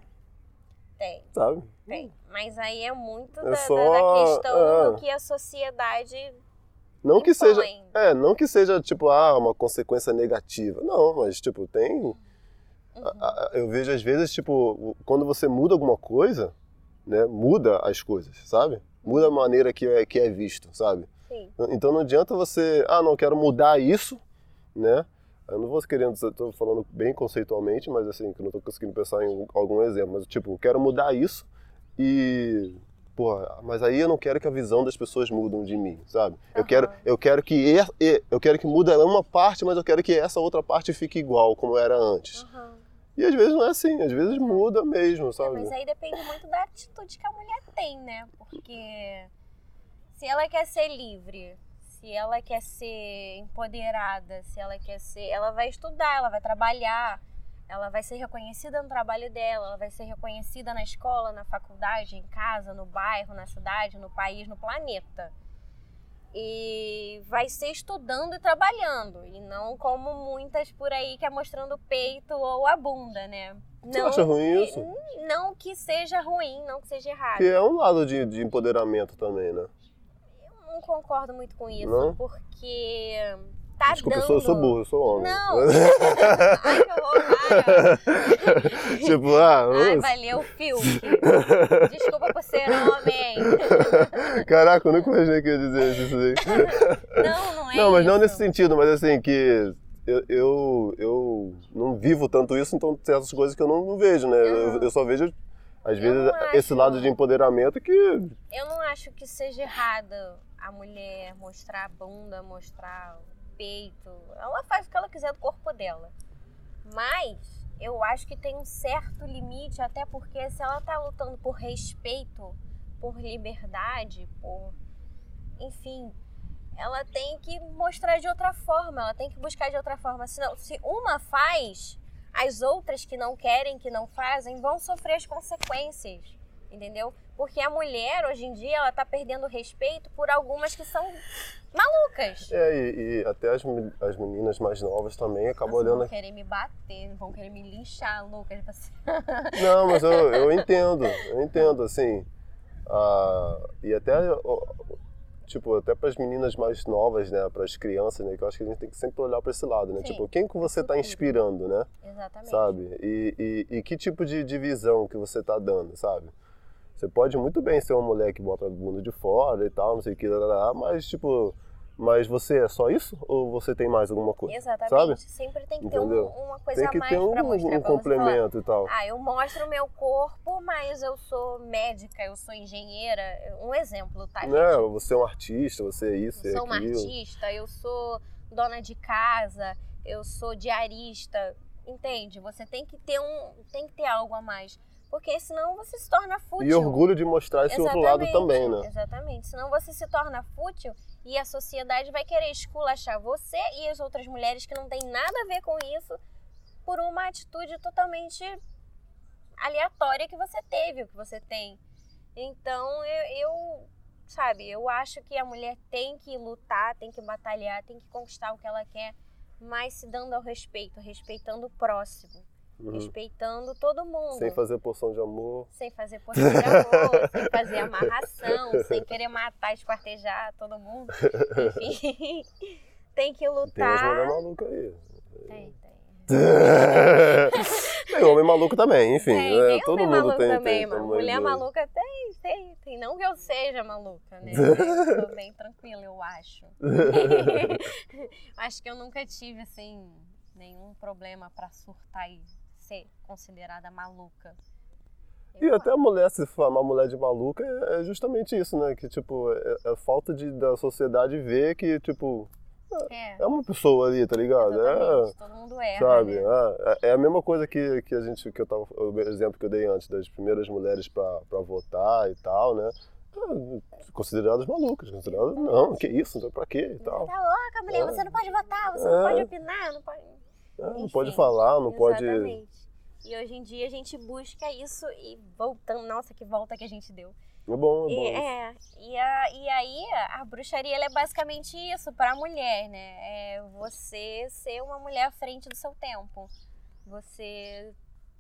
B: Tem,
A: sabe?
B: tem. Mas aí é muito
A: É
B: da,
A: só-
B: da questão
A: é.
B: do que a sociedade.
A: Não que seja, é, não que seja tipo ah, uma consequência negativa. Não, mas tipo, tem
B: Uhum.
A: eu vejo às vezes tipo, quando você muda alguma coisa, né, muda as coisas, sabe? Muda a maneira que é que é visto, sabe?
B: Sim.
A: Então não adianta você, ah, não quero mudar isso, né? Eu não vou querendo, estou falando bem conceitualmente, mas assim, que eu não estou conseguindo pensar em algum exemplo, mas tipo, eu quero mudar isso e porra, mas aí eu não quero que a visão das pessoas mudem de mim, sabe? Eu
B: Aham.
A: quero, eu quero que eu quero que mude uma parte, mas eu quero que essa outra parte fique igual como era antes.
B: Aham.
A: E às vezes não é assim, às vezes muda mesmo,
B: É,
A: sabe?
B: mas aí depende muito da atitude que a mulher tem, né? Porque se ela quer ser livre, se ela quer ser empoderada, se ela quer ser. Ela vai estudar, ela vai trabalhar, ela vai ser reconhecida no trabalho dela, ela vai ser reconhecida na escola, na faculdade, em casa, no bairro, na cidade, no país, no planeta. E vai ser estudando e trabalhando, e não como muitas por aí que é mostrando o peito ou a bunda, né?
A: Você acha ruim
B: que-
A: isso?
B: Não que seja ruim, não que seja errado.
A: Que é um lado de, de empoderamento também, né?
B: Eu não concordo muito com isso,
A: Não?
B: porque tá
A: Desculpa, eu
B: dando...
A: sou, eu sou burro, eu sou homem.
B: Não! Ai, que horror, cara.
A: tipo, ah,
B: Ai, valeu, Fiuk. Desculpa por ser homem.
A: caraca, eu nunca imaginei que ia dizer isso aí.
B: Não, não é
A: Não, mas não
B: isso.
A: nesse sentido, mas assim, que eu, eu, eu não vivo tanto isso, então tem essas coisas que eu não, não vejo, né? Eu,
B: Uhum.
A: eu só vejo, às
B: Eu
A: vezes,
B: não
A: esse
B: acho.
A: lado de empoderamento que.
B: Eu não acho que seja errado a mulher mostrar a bunda, mostrar o peito. Ela faz o que ela quiser do corpo dela. Mas eu acho que tem um certo limite, até porque se ela tá lutando por respeito, por liberdade, por. Enfim. Ela tem que mostrar de outra forma, ela tem que buscar de outra forma. Senão, se uma faz, as outras que não querem, que não fazem, vão sofrer as consequências. Entendeu? Porque a mulher, hoje em dia, ela tá perdendo respeito por algumas que são malucas.
A: É, e, e até as, as meninas mais novas também acabam
B: Nossa,
A: olhando.
B: vão querer me bater, vão querer me linchar, Lucas. Você...
A: Não, mas eu, eu entendo, eu entendo, assim. ah, e até, tipo, até para as meninas mais novas, né, para as crianças, né, que eu acho que a gente tem que sempre olhar para esse lado, né?
B: Sim.
A: Tipo, quem que você está inspirando, né?
B: Exatamente.
A: Sabe? E, e, e que tipo de divisão que você tá dando, sabe? Você pode muito bem ser uma mulher que bota a bunda de fora e tal, não sei o que, mas tipo, mas você é só isso ou você tem mais alguma coisa?
B: Exatamente.
A: Sabe?
B: Sempre tem que ter um-
A: Entendeu?
B: uma coisa
A: Tem
B: a
A: que
B: mais
A: ter um,
B: pra mostrar.
A: um
B: pra
A: complemento e tal.
B: Ah, eu mostro o meu corpo, mas eu sou médica, eu sou engenheira. Um exemplo, tá, gente?
A: Né? Você é um artista, você é isso,
B: Eu
A: é
B: sou uma
A: aquilo.
B: artista, eu sou dona de casa, eu sou diarista. Entende? Você tem que ter um, tem que ter algo a mais, porque senão você se torna fútil.
A: E orgulho de mostrar esse outro lado
B: Exatamente,
A: também, né?
B: Exatamente. Senão você se torna fútil e a sociedade vai querer esculachar você e as outras mulheres que não tem nada a ver com isso por uma atitude totalmente aleatória que você teve, o que você tem. Então eu, eu, sabe, eu acho que a mulher tem que lutar, tem que batalhar, tem que conquistar o que ela quer, mas se dando ao respeito, respeitando o próximo,
A: Uhum.
B: respeitando todo mundo
A: Sem fazer porção de amor.
B: sem fazer postura de amor, sem fazer amarração, sem querer matar, esquartejar todo mundo. Enfim, tem que
A: Tem umas
B: lutar.
A: malucas aí.
B: Tem, tem.
A: tem homem maluco também, enfim.
B: Tem,
A: é,
B: tem
A: todo
B: homem
A: mundo
B: maluco
A: tem.
B: também,
A: tem,
B: Mulher maluca tem, tem, tem. Não que eu seja maluca, né? Eu sou bem tranquila, eu acho. acho que eu nunca tive, assim, nenhum problema pra surtar e ser considerada maluca.
A: E
B: Eu
A: até a mulher se chamar mulher de maluca é é justamente isso, né? Que, tipo, é, é falta de, da sociedade ver que, tipo,
B: É,
A: é uma pessoa ali, tá ligado? É,
B: exatamente. Todo mundo erra,
A: sabe?
B: né?
A: É, é a mesma coisa que, que a gente, que eu tava, o exemplo que eu dei antes das primeiras mulheres pra, pra votar e tal, né? É, consideradas malucas, consideradas, não, que isso, então pra quê e
B: Você
A: tal.
B: tá louca, mulher,
A: É.
B: você não pode votar, você não
A: É.
B: pode opinar, não pode.
A: É, não
B: Enfim,
A: pode falar, não pode.
B: E hoje em dia a gente busca isso e voltando, nossa, que volta que a gente deu.
A: É bom, é
B: E,
A: bom.
B: é, e, a, e aí a bruxaria é basicamente isso para a mulher, né? É você ser uma mulher à frente do seu tempo. Você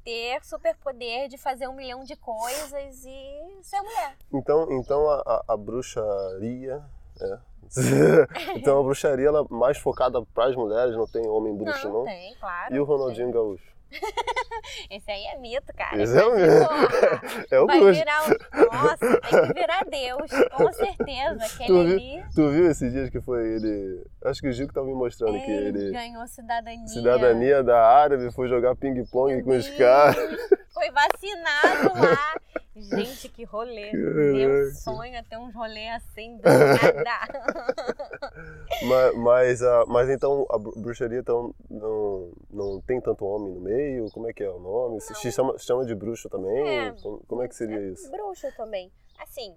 B: ter superpoder de fazer um milhão de coisas e ser mulher.
A: Então, então a, a- a bruxaria. É. então a bruxaria ela é mais focada para as mulheres, não tem homem bruxo, não.
B: tem, claro.
A: E o Ronaldinho Gaúcho?
B: Esse aí é mito, cara.
A: Esse é o
B: Mas,
A: mito. É o
B: Vai
A: bruxo.
B: virar um... Nossa, tem que virar Deus, com certeza. Aquele
A: Tu viu?
B: ali
A: Tu viu esses dias que foi ele. Acho que o Gil que tava me mostrando que
B: ele
A: ele.
B: ganhou cidadania.
A: Cidadania da árabe, foi jogar ping-pong com os caras.
B: Foi vacinado lá. Gente, que rolê. Meu sonho é ter uns rolês assim do nada.
A: Mas, mas, a- mas então a bru- bruxaria então, não, não tem tanto homem no meio? Como é que é o nome? Se se chama, chama de bruxo também?
B: É.
A: Como, como é que seria isso?
B: Bruxo também. Assim,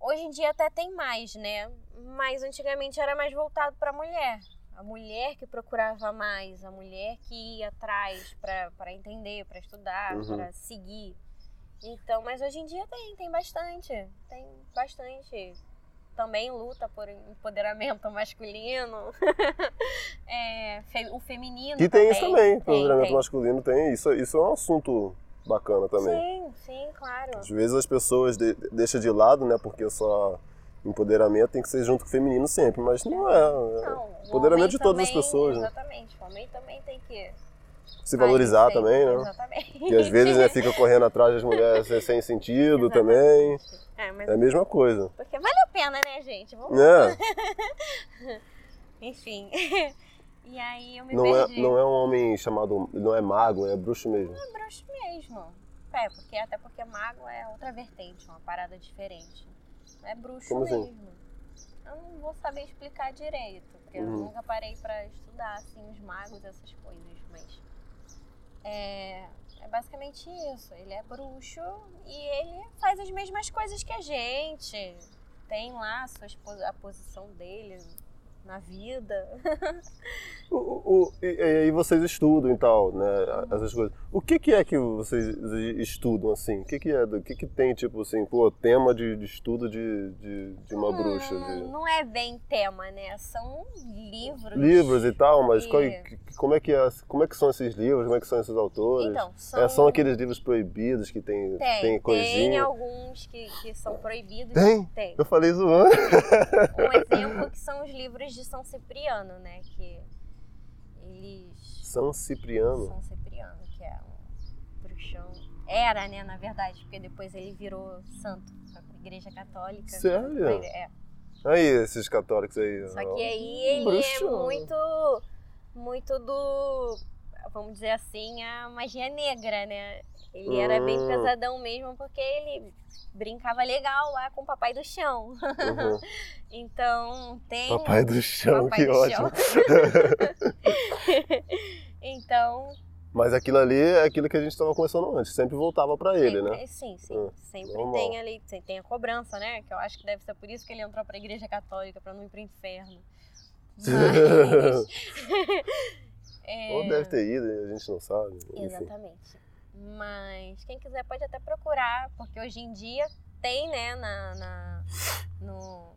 B: hoje em dia até tem mais, né? Mas antigamente era mais voltado pra mulher. A mulher que procurava mais, a mulher que ia atrás pra entender, pra estudar,
A: Uhum.
B: pra seguir. Então, mas hoje em dia tem, tem bastante. Tem bastante. Também luta por empoderamento masculino. É, o feminino.
A: Que tem isso também, o
B: Tem,
A: empoderamento
B: tem.
A: masculino tem. Isso, isso é um assunto bacana também.
B: Sim, sim, claro.
A: Às vezes as pessoas de, deixam de lado, né? Porque só empoderamento tem que ser junto com o feminino sempre, mas não é. é
B: Não, o
A: empoderamento de todas as
B: também-
A: pessoas, né?
B: Exatamente. O homem também tem que.
A: Se valorizar
B: agir
A: também, né?
B: Exatamente.
A: E às vezes né, fica correndo atrás das mulheres sem- sentido também.
B: É, mas
A: É a mesma coisa.
B: porque vale a pena, né, gente? Vamos...
A: É,
B: Enfim. e aí eu me
A: não é,
B: perdi.
A: não é um homem chamado. Não é mago, é bruxo mesmo.
B: É bruxo mesmo. É, porque até porque mago é outra vertente, uma parada diferente. É bruxo
A: Como assim?
B: mesmo. Eu não vou saber explicar direito, porque eu
A: Uhum.
B: nunca parei pra estudar assim os magos, essas coisas, mas é, é basicamente isso. Ele é bruxo e ele faz as mesmas coisas que a gente. Tem lá a, sua, a posição dele na vida.
A: O, o- o- e, e aí vocês estudam e tal, né? Essas coisas. O que, que é que vocês estudam assim? O que, que é? O que, que tem, tipo assim, pô, tema de, de estudo de, de, de uma bruxa?
B: Hum,
A: De...
B: Não é bem tema, né? São livros.
A: Livros e tal, mas qual-
B: E-
A: que- como, é que é, como é que são esses livros? Como é que são esses autores?
B: Então, são,
A: É, são aqueles livros proibidos que tem,
B: tem,
A: tem
B: tem
A: coisinha?
B: alguns que, que são proibidos.
A: Tem?
B: Tem.
A: Eu falei zoando.
B: Um exemplo que são os livros de São Cipriano, né? Que eles.
A: São Cipriano.
B: São Cipriano, que é um bruxão. Era, né, na verdade, porque depois ele virou santo pra Igreja Católica.
A: Sério?
B: É.
A: Aí, esses católicos aí.
B: Só que aí ele
A: Bruxo.
B: é muito, muito do, vamos dizer assim, a magia negra, né? Ele era bem
A: Hum.
B: pesadão mesmo porque ele brincava legal lá com o papai do chão.
A: Uhum.
B: Então tem.
A: Papai do chão,
B: Papai
A: que
B: do
A: ótimo.
B: então.
A: Mas aquilo ali é aquilo que a gente estava conversando antes, sempre voltava pra ele,
B: sempre,
A: né?
B: Sim, sim.
A: Hum,
B: sempre
A: normal.
B: tem ali, tem- a cobrança, né? Que eu acho que deve ser por isso que ele entrou pra igreja católica, pra não ir pro inferno. Mas. É,
A: Ou deve ter ido, a gente não sabe. Enfim.
B: Exatamente. Mas quem quiser pode até procurar, porque hoje em dia tem, né, na, na- no,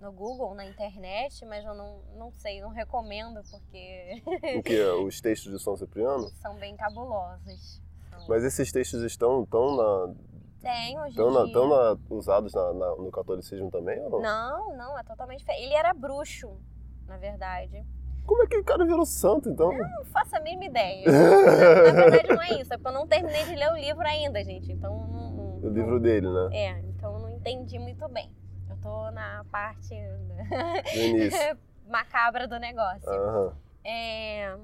B: no Google, na internet, mas eu não, não sei, não recomendo, porque
A: O que? Os textos de São Cipriano?
B: são bem cabulosos. São-
A: Mas esses textos estão tão na,
B: tem hoje
A: tão
B: em
A: na, tão na- usados na- na- no catolicismo também ou não?
B: Não, não, é totalmente diferente. Ele era bruxo, na verdade.
A: Como é que o cara virou santo, então?
B: Não faço a mínima ideia. na verdade não é isso, é porque eu não terminei de ler o livro ainda, gente. Então não, não-
A: O livro dele, né?
B: É, então eu não entendi muito bem. Eu tô na parte macabra do negócio.
A: Aham.
B: É,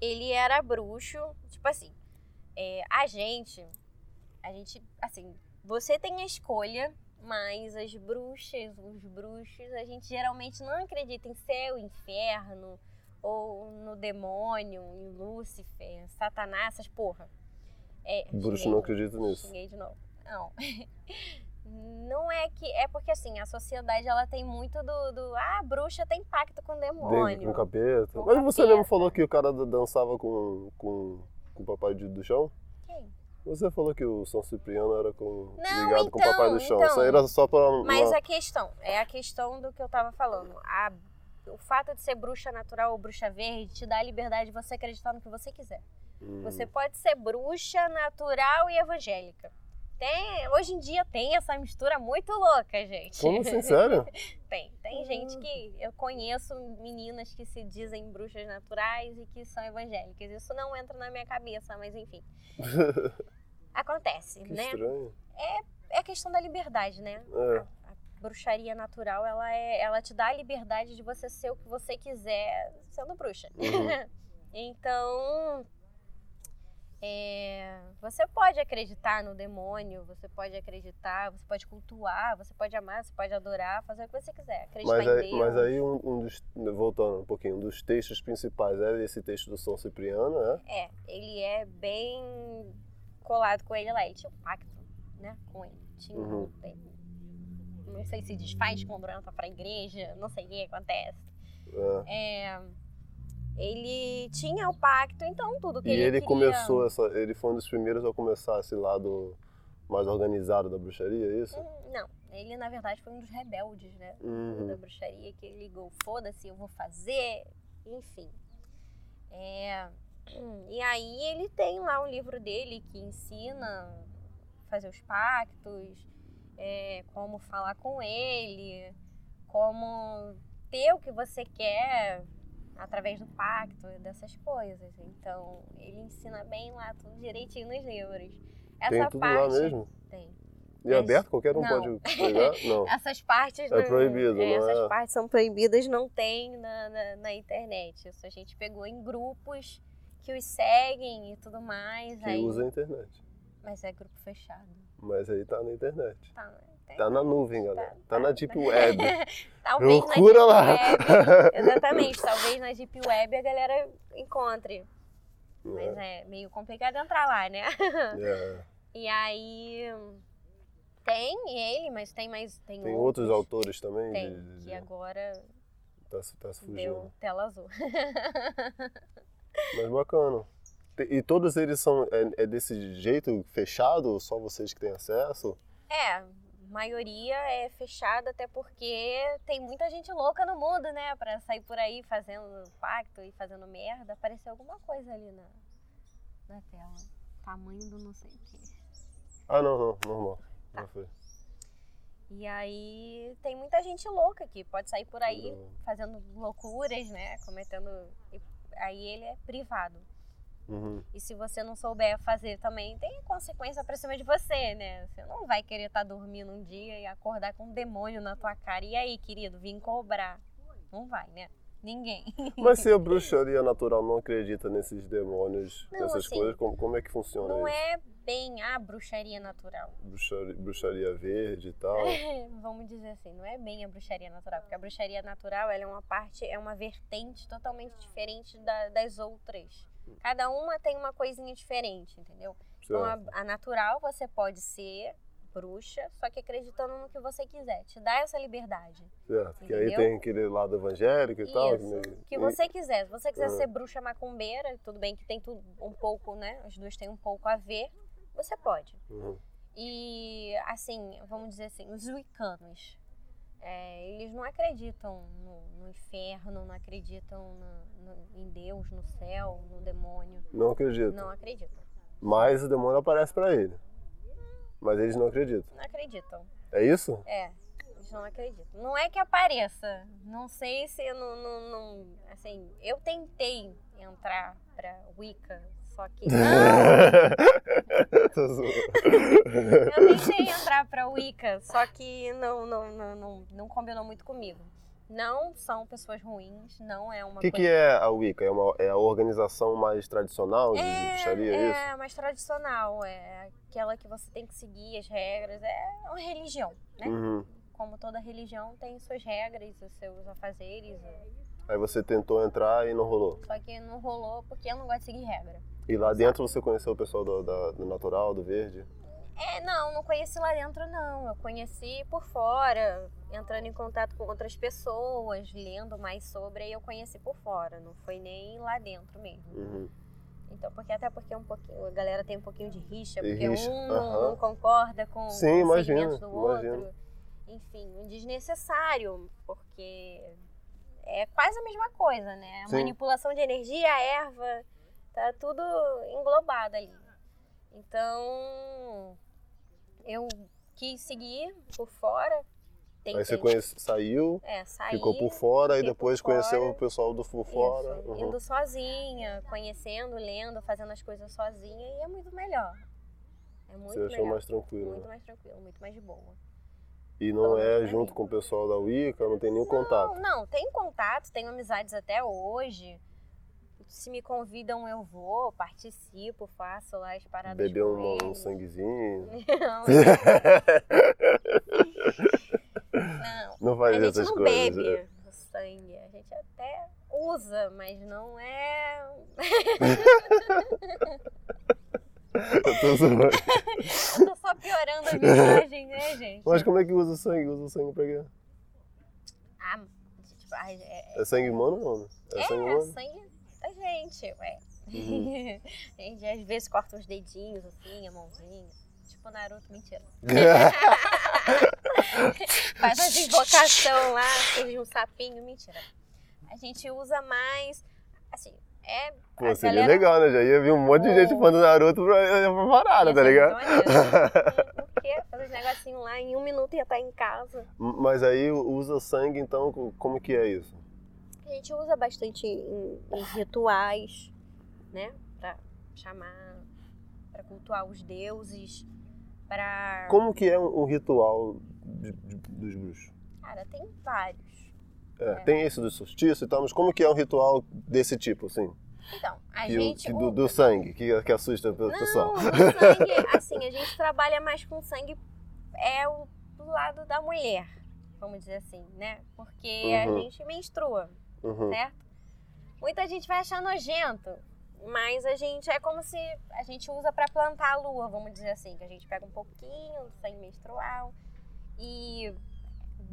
B: ele era bruxo, tipo assim, é, a gente, a gente, assim, você tem a escolha, mas as bruxas, os bruxos, a gente geralmente não acredita em céu, inferno, ou no demônio, em Lúcifer, Satanás, essas porra. É,
A: Bruxo
B: xinguei
A: não acredita nisso.
B: Xinguei de novo. Não. Não é que. É porque assim, a sociedade ela tem muito do. do ah, bruxa tem pacto com demônio.
A: com capeta.
B: Com
A: Mas você
B: capeta.
A: mesmo falou que o cara dançava com, com, com o papai do chão? Você falou que o São Cipriano era com,
B: Não,
A: ligado com o papai do chão.
B: então,
A: Isso aí era só pra.
B: Mas
A: uma-
B: a questão, é a questão do que eu tava falando. A- o fato de ser bruxa natural ou bruxa verde te dá a liberdade de você acreditar no que você quiser.
A: Hum.
B: Você pode ser bruxa natural e evangélica. Tem, hoje em dia tem essa mistura muito louca, gente.
A: Como assim, sério?
B: Tem. Tem gente que eu conheço meninas que se dizem bruxas naturais e que são evangélicas. Isso não entra na minha cabeça, mas enfim. Acontece,
A: que
B: né?
A: estranho.
B: É a questão da liberdade, né?
A: É.
B: A bruxaria natural, ela, é, ela te dá a liberdade de você ser o que você quiser sendo bruxa.
A: Uhum.
B: então, é, você pode acreditar no demônio, você pode acreditar, você pode cultuar, você pode amar, você pode adorar, fazer o que você quiser. Acreditar
A: Mas
B: em
A: aí,
B: Deus.
A: mas aí um, um dos. Voltando um pouquinho, um dos textos principais é esse texto do São Cipriano, né?
B: É, ele é bem colado com ele lá. Ele tinha um pacto, né, com ele. Tinha
A: Uhum.
B: um Não sei se desfaz quando entra pra igreja, não sei o que acontece.
A: É.
B: É, ele tinha o pacto, então tudo que
A: E
B: ele,
A: ele
B: queria...
A: começou essa. Ele foi um dos primeiros a começar esse lado mais organizado da bruxaria, é isso?
B: Hum, Não, ele na verdade foi um dos rebeldes, né?
A: Uhum.
B: Da bruxaria, que ele ligou, foda-se, eu vou fazer, enfim. É, E aí ele tem lá um livro dele que ensina fazer os pactos. é, como falar com ele, como ter o que você quer através do pacto, dessas coisas. Então, ele ensina bem lá tudo direitinho nos livros. Essa
A: Tem tudo
B: parte,
A: lá mesmo?
B: Tem.
A: E é
B: Mas-
A: aberto? Qualquer um
B: não.
A: pode pegar? Não.
B: Essas partes
A: É
B: não-
A: proibido,
B: é,
A: não
B: Essas
A: é?
B: partes são proibidas, não tem na, na, na internet. Isso a gente pegou em grupos que os seguem e tudo mais.
A: Que
B: aí,
A: usa a internet.
B: Mas é grupo fechado.
A: Mas aí tá na internet.
B: Tá, na internet.
A: Tá na nuvem, galera.
B: Tá,
A: Tá na Deep Web.
B: Talvez na
A: Procura lá.
B: Web, exatamente, talvez na Deep Web a galera encontre. Mas é meio complicado entrar lá, né?
A: É.
B: E aí tem ele, mas tem mais. Tem,
A: Tem outros autores também?
B: Tem,
A: de- de-
B: que agora
A: Tá, tá se fugindo.
B: deu tela azul.
A: Mas bacana. E todos eles são é, é desse jeito fechado? Só vocês que têm acesso?
B: É, maioria é fechada até porque tem muita gente louca no mundo, né? Pra sair por aí fazendo pacto e fazendo merda. Apareceu alguma coisa ali na, na tela. Tamanho do não sei o quê.
A: Ah, não, não, normal.
B: Tá.
A: Já foi.
B: E aí tem muita gente louca que pode sair por aí
A: Não.
B: fazendo loucuras, né? Cometendo. Aí ele é privado.
A: Uhum.
B: E se você não souber fazer também, tem consequência pra cima de você, né? Você não vai querer estar dormindo um dia e acordar com um demônio na tua cara. E aí, querido, vim cobrar. Não vai, né? Ninguém.
A: Mas se a bruxaria natural não acredita nesses demônios,
B: Não,
A: nessas
B: assim,
A: coisas, como, como é que funciona
B: Não
A: isso?
B: é bem a bruxaria natural.
A: Bruxaria, bruxaria verde e tal?
B: Vamos dizer assim, não é bem a bruxaria natural, porque a bruxaria natural ela é uma parte, é uma vertente totalmente diferente da- das outras. Cada uma tem uma coisinha diferente, entendeu? Então, a, a natural você pode ser bruxa, só que acreditando no que você quiser. Te dá essa liberdade.
A: certo. Que aí tem aquele lado evangélico e tal.
B: Isso.
A: meio-
B: que
A: e-
B: você quiser. Se você quiser
A: Ah.
B: ser bruxa macumbeira, tudo bem que tem tudo um pouco, né? As duas têm um pouco a ver. Você pode.
A: Uhum.
B: E, assim, vamos dizer assim, os wicanos, é, eles não acreditam no, no inferno, não acreditam no- no- em Deus, no céu, no demônio.
A: Não acredito.
B: Não acreditam.
A: Mas o demônio aparece pra ele. Mas eles não acreditam.
B: Não acreditam.
A: É isso?
B: É, eles não acreditam. Não é que apareça. Não sei se não, não, não- assim, eu tentei entrar pra Wicca, só que. Eu tentei entrar pra Wicca, só que não, não, não, não, não combinou muito comigo. Não são pessoas ruins, não é uma
A: O que,
B: coisa...
A: que é a Wicca? É, uma, é a organização mais tradicional de bruxaria, é, isso?
B: é mais tradicional, é aquela que você tem que seguir as regras, é uma religião, né?
A: Uhum.
B: Como toda religião tem suas regras, os seus afazeres,
A: Aí você tentou entrar e não rolou.
B: só que não rolou porque eu não gosto de seguir regra.
A: E lá dentro você conheceu o pessoal do, da- do natural, do verde?
B: É, não, não conheci lá dentro, não. Eu conheci por fora, entrando em contato com outras pessoas, lendo mais sobre, aí eu conheci por fora, não foi nem lá dentro mesmo.
A: Uhum.
B: Então, porque até porque um pouquinho, a galera tem um pouquinho de rixa, porque
A: rixa,
B: um
A: aham.
B: não concorda com,
A: Sim,
B: os sentimentos do outro.
A: imagino.
B: Enfim, um desnecessário, porque é quase a mesma coisa, né?
A: Sim.
B: manipulação de energia, a erva, tá tudo englobado ali. Então, eu quis seguir por fora. Tentei,
A: Aí você conhece, saiu,
B: é, sair,
A: ficou por fora e depois conheceu
B: fora.
A: o pessoal do por fora.
B: Isso,
A: Uhum.
B: indo sozinha, conhecendo, lendo, fazendo as coisas sozinha e é muito melhor. É muito
A: Você achou
B: melhor.
A: mais tranquilo.
B: Muito
A: né?
B: mais tranquilo, muito mais de boa.
A: E não
B: Pelo
A: é junto
B: mim.
A: com o pessoal da Wicca, não tem nenhum contato.
B: Não, não, tenho contato, tenho amizades até hoje. Se me convidam, eu vou, participo, faço lá as paradas
A: Beber um, um sanguezinho.
B: Não, não.
A: Não
B: A
A: faz
B: gente
A: essas
B: não
A: coisas.
B: bebe
A: é.
B: o sangue, a gente até usa, mas não é.
A: Eu tô zoando.
B: Eu tô só piorando a imagem, né, gente?
A: Mas como é que usa o sangue? Usa o sangue pra quê?
B: Ah, tipo, ah, é,
A: É sangue humano ou não? É,
B: é,
A: sangue
B: é
A: humano?
B: sangue da gente, ué.
A: Uhum.
B: a gente às vezes corta os dedinhos assim, a mãozinha. Tipo Naruto, mentira. Faz as invocação lá, surge um sapinho, mentira. A gente usa mais, assim, é...
A: Pô,
B: a
A: seria
B: galera-
A: legal, né? Já ia vir um monte de gente
B: Oh.
A: fã do Naruto pra, pra parada, tá ligado?
B: O quê? Fazer os negocinhos lá, em um minuto ia estar em casa.
A: Mas aí usa sangue, então como que é isso?
B: A gente usa bastante em, em rituais, né? Pra chamar, pra cultuar os deuses, pra...
A: Como que é um, ritual de, de, dos bruxos?
B: Cara, tem vários.
A: É, é. Tem esse do solstício e tal, mas como que é um ritual desse tipo, assim?
B: Então, a
A: que,
B: gente.
A: Que do, do, sangue, que, que assusta o pessoal.
B: Não, sangue, assim, a gente trabalha mais com sangue, é o do lado da mulher, vamos dizer assim, né? Porque uhum. a gente menstrua, uhum. certo? Muita gente vai achar nojento, mas a gente é como se a gente usa para plantar a lua, vamos dizer assim, que a gente pega um pouquinho do sangue menstrual e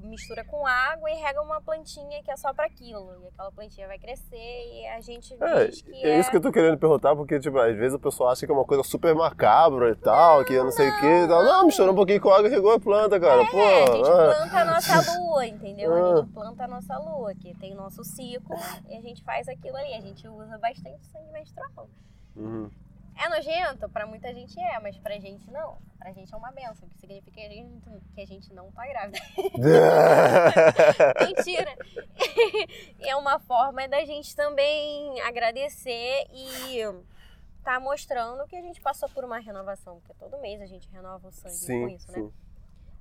B: mistura com água e rega uma plantinha que é só para aquilo. E aquela plantinha vai crescer e a gente
A: é,
B: que
A: é... É isso que eu tô querendo perguntar, porque tipo, às vezes o pessoal acha que é uma coisa super macabra e tal, não, que eu não sei o que. Não, não, misturou um pouquinho com água e regou a planta, cara.
B: É,
A: Pô,
B: a gente ah. planta a nossa lua, entendeu? Ah. A gente planta a nossa lua, que tem o nosso ciclo, e a gente faz aquilo ali. A gente usa bastante sangue menstrual. Uhum. É nojento? Pra muita gente é, mas pra gente não. Pra gente é uma benção, que significa que a gente, que a gente não tá grávida. Mentira! é uma forma da gente também agradecer e tá mostrando que a gente passou por uma renovação, porque todo mês a gente renova o sangue sim, com isso, né? sim. né?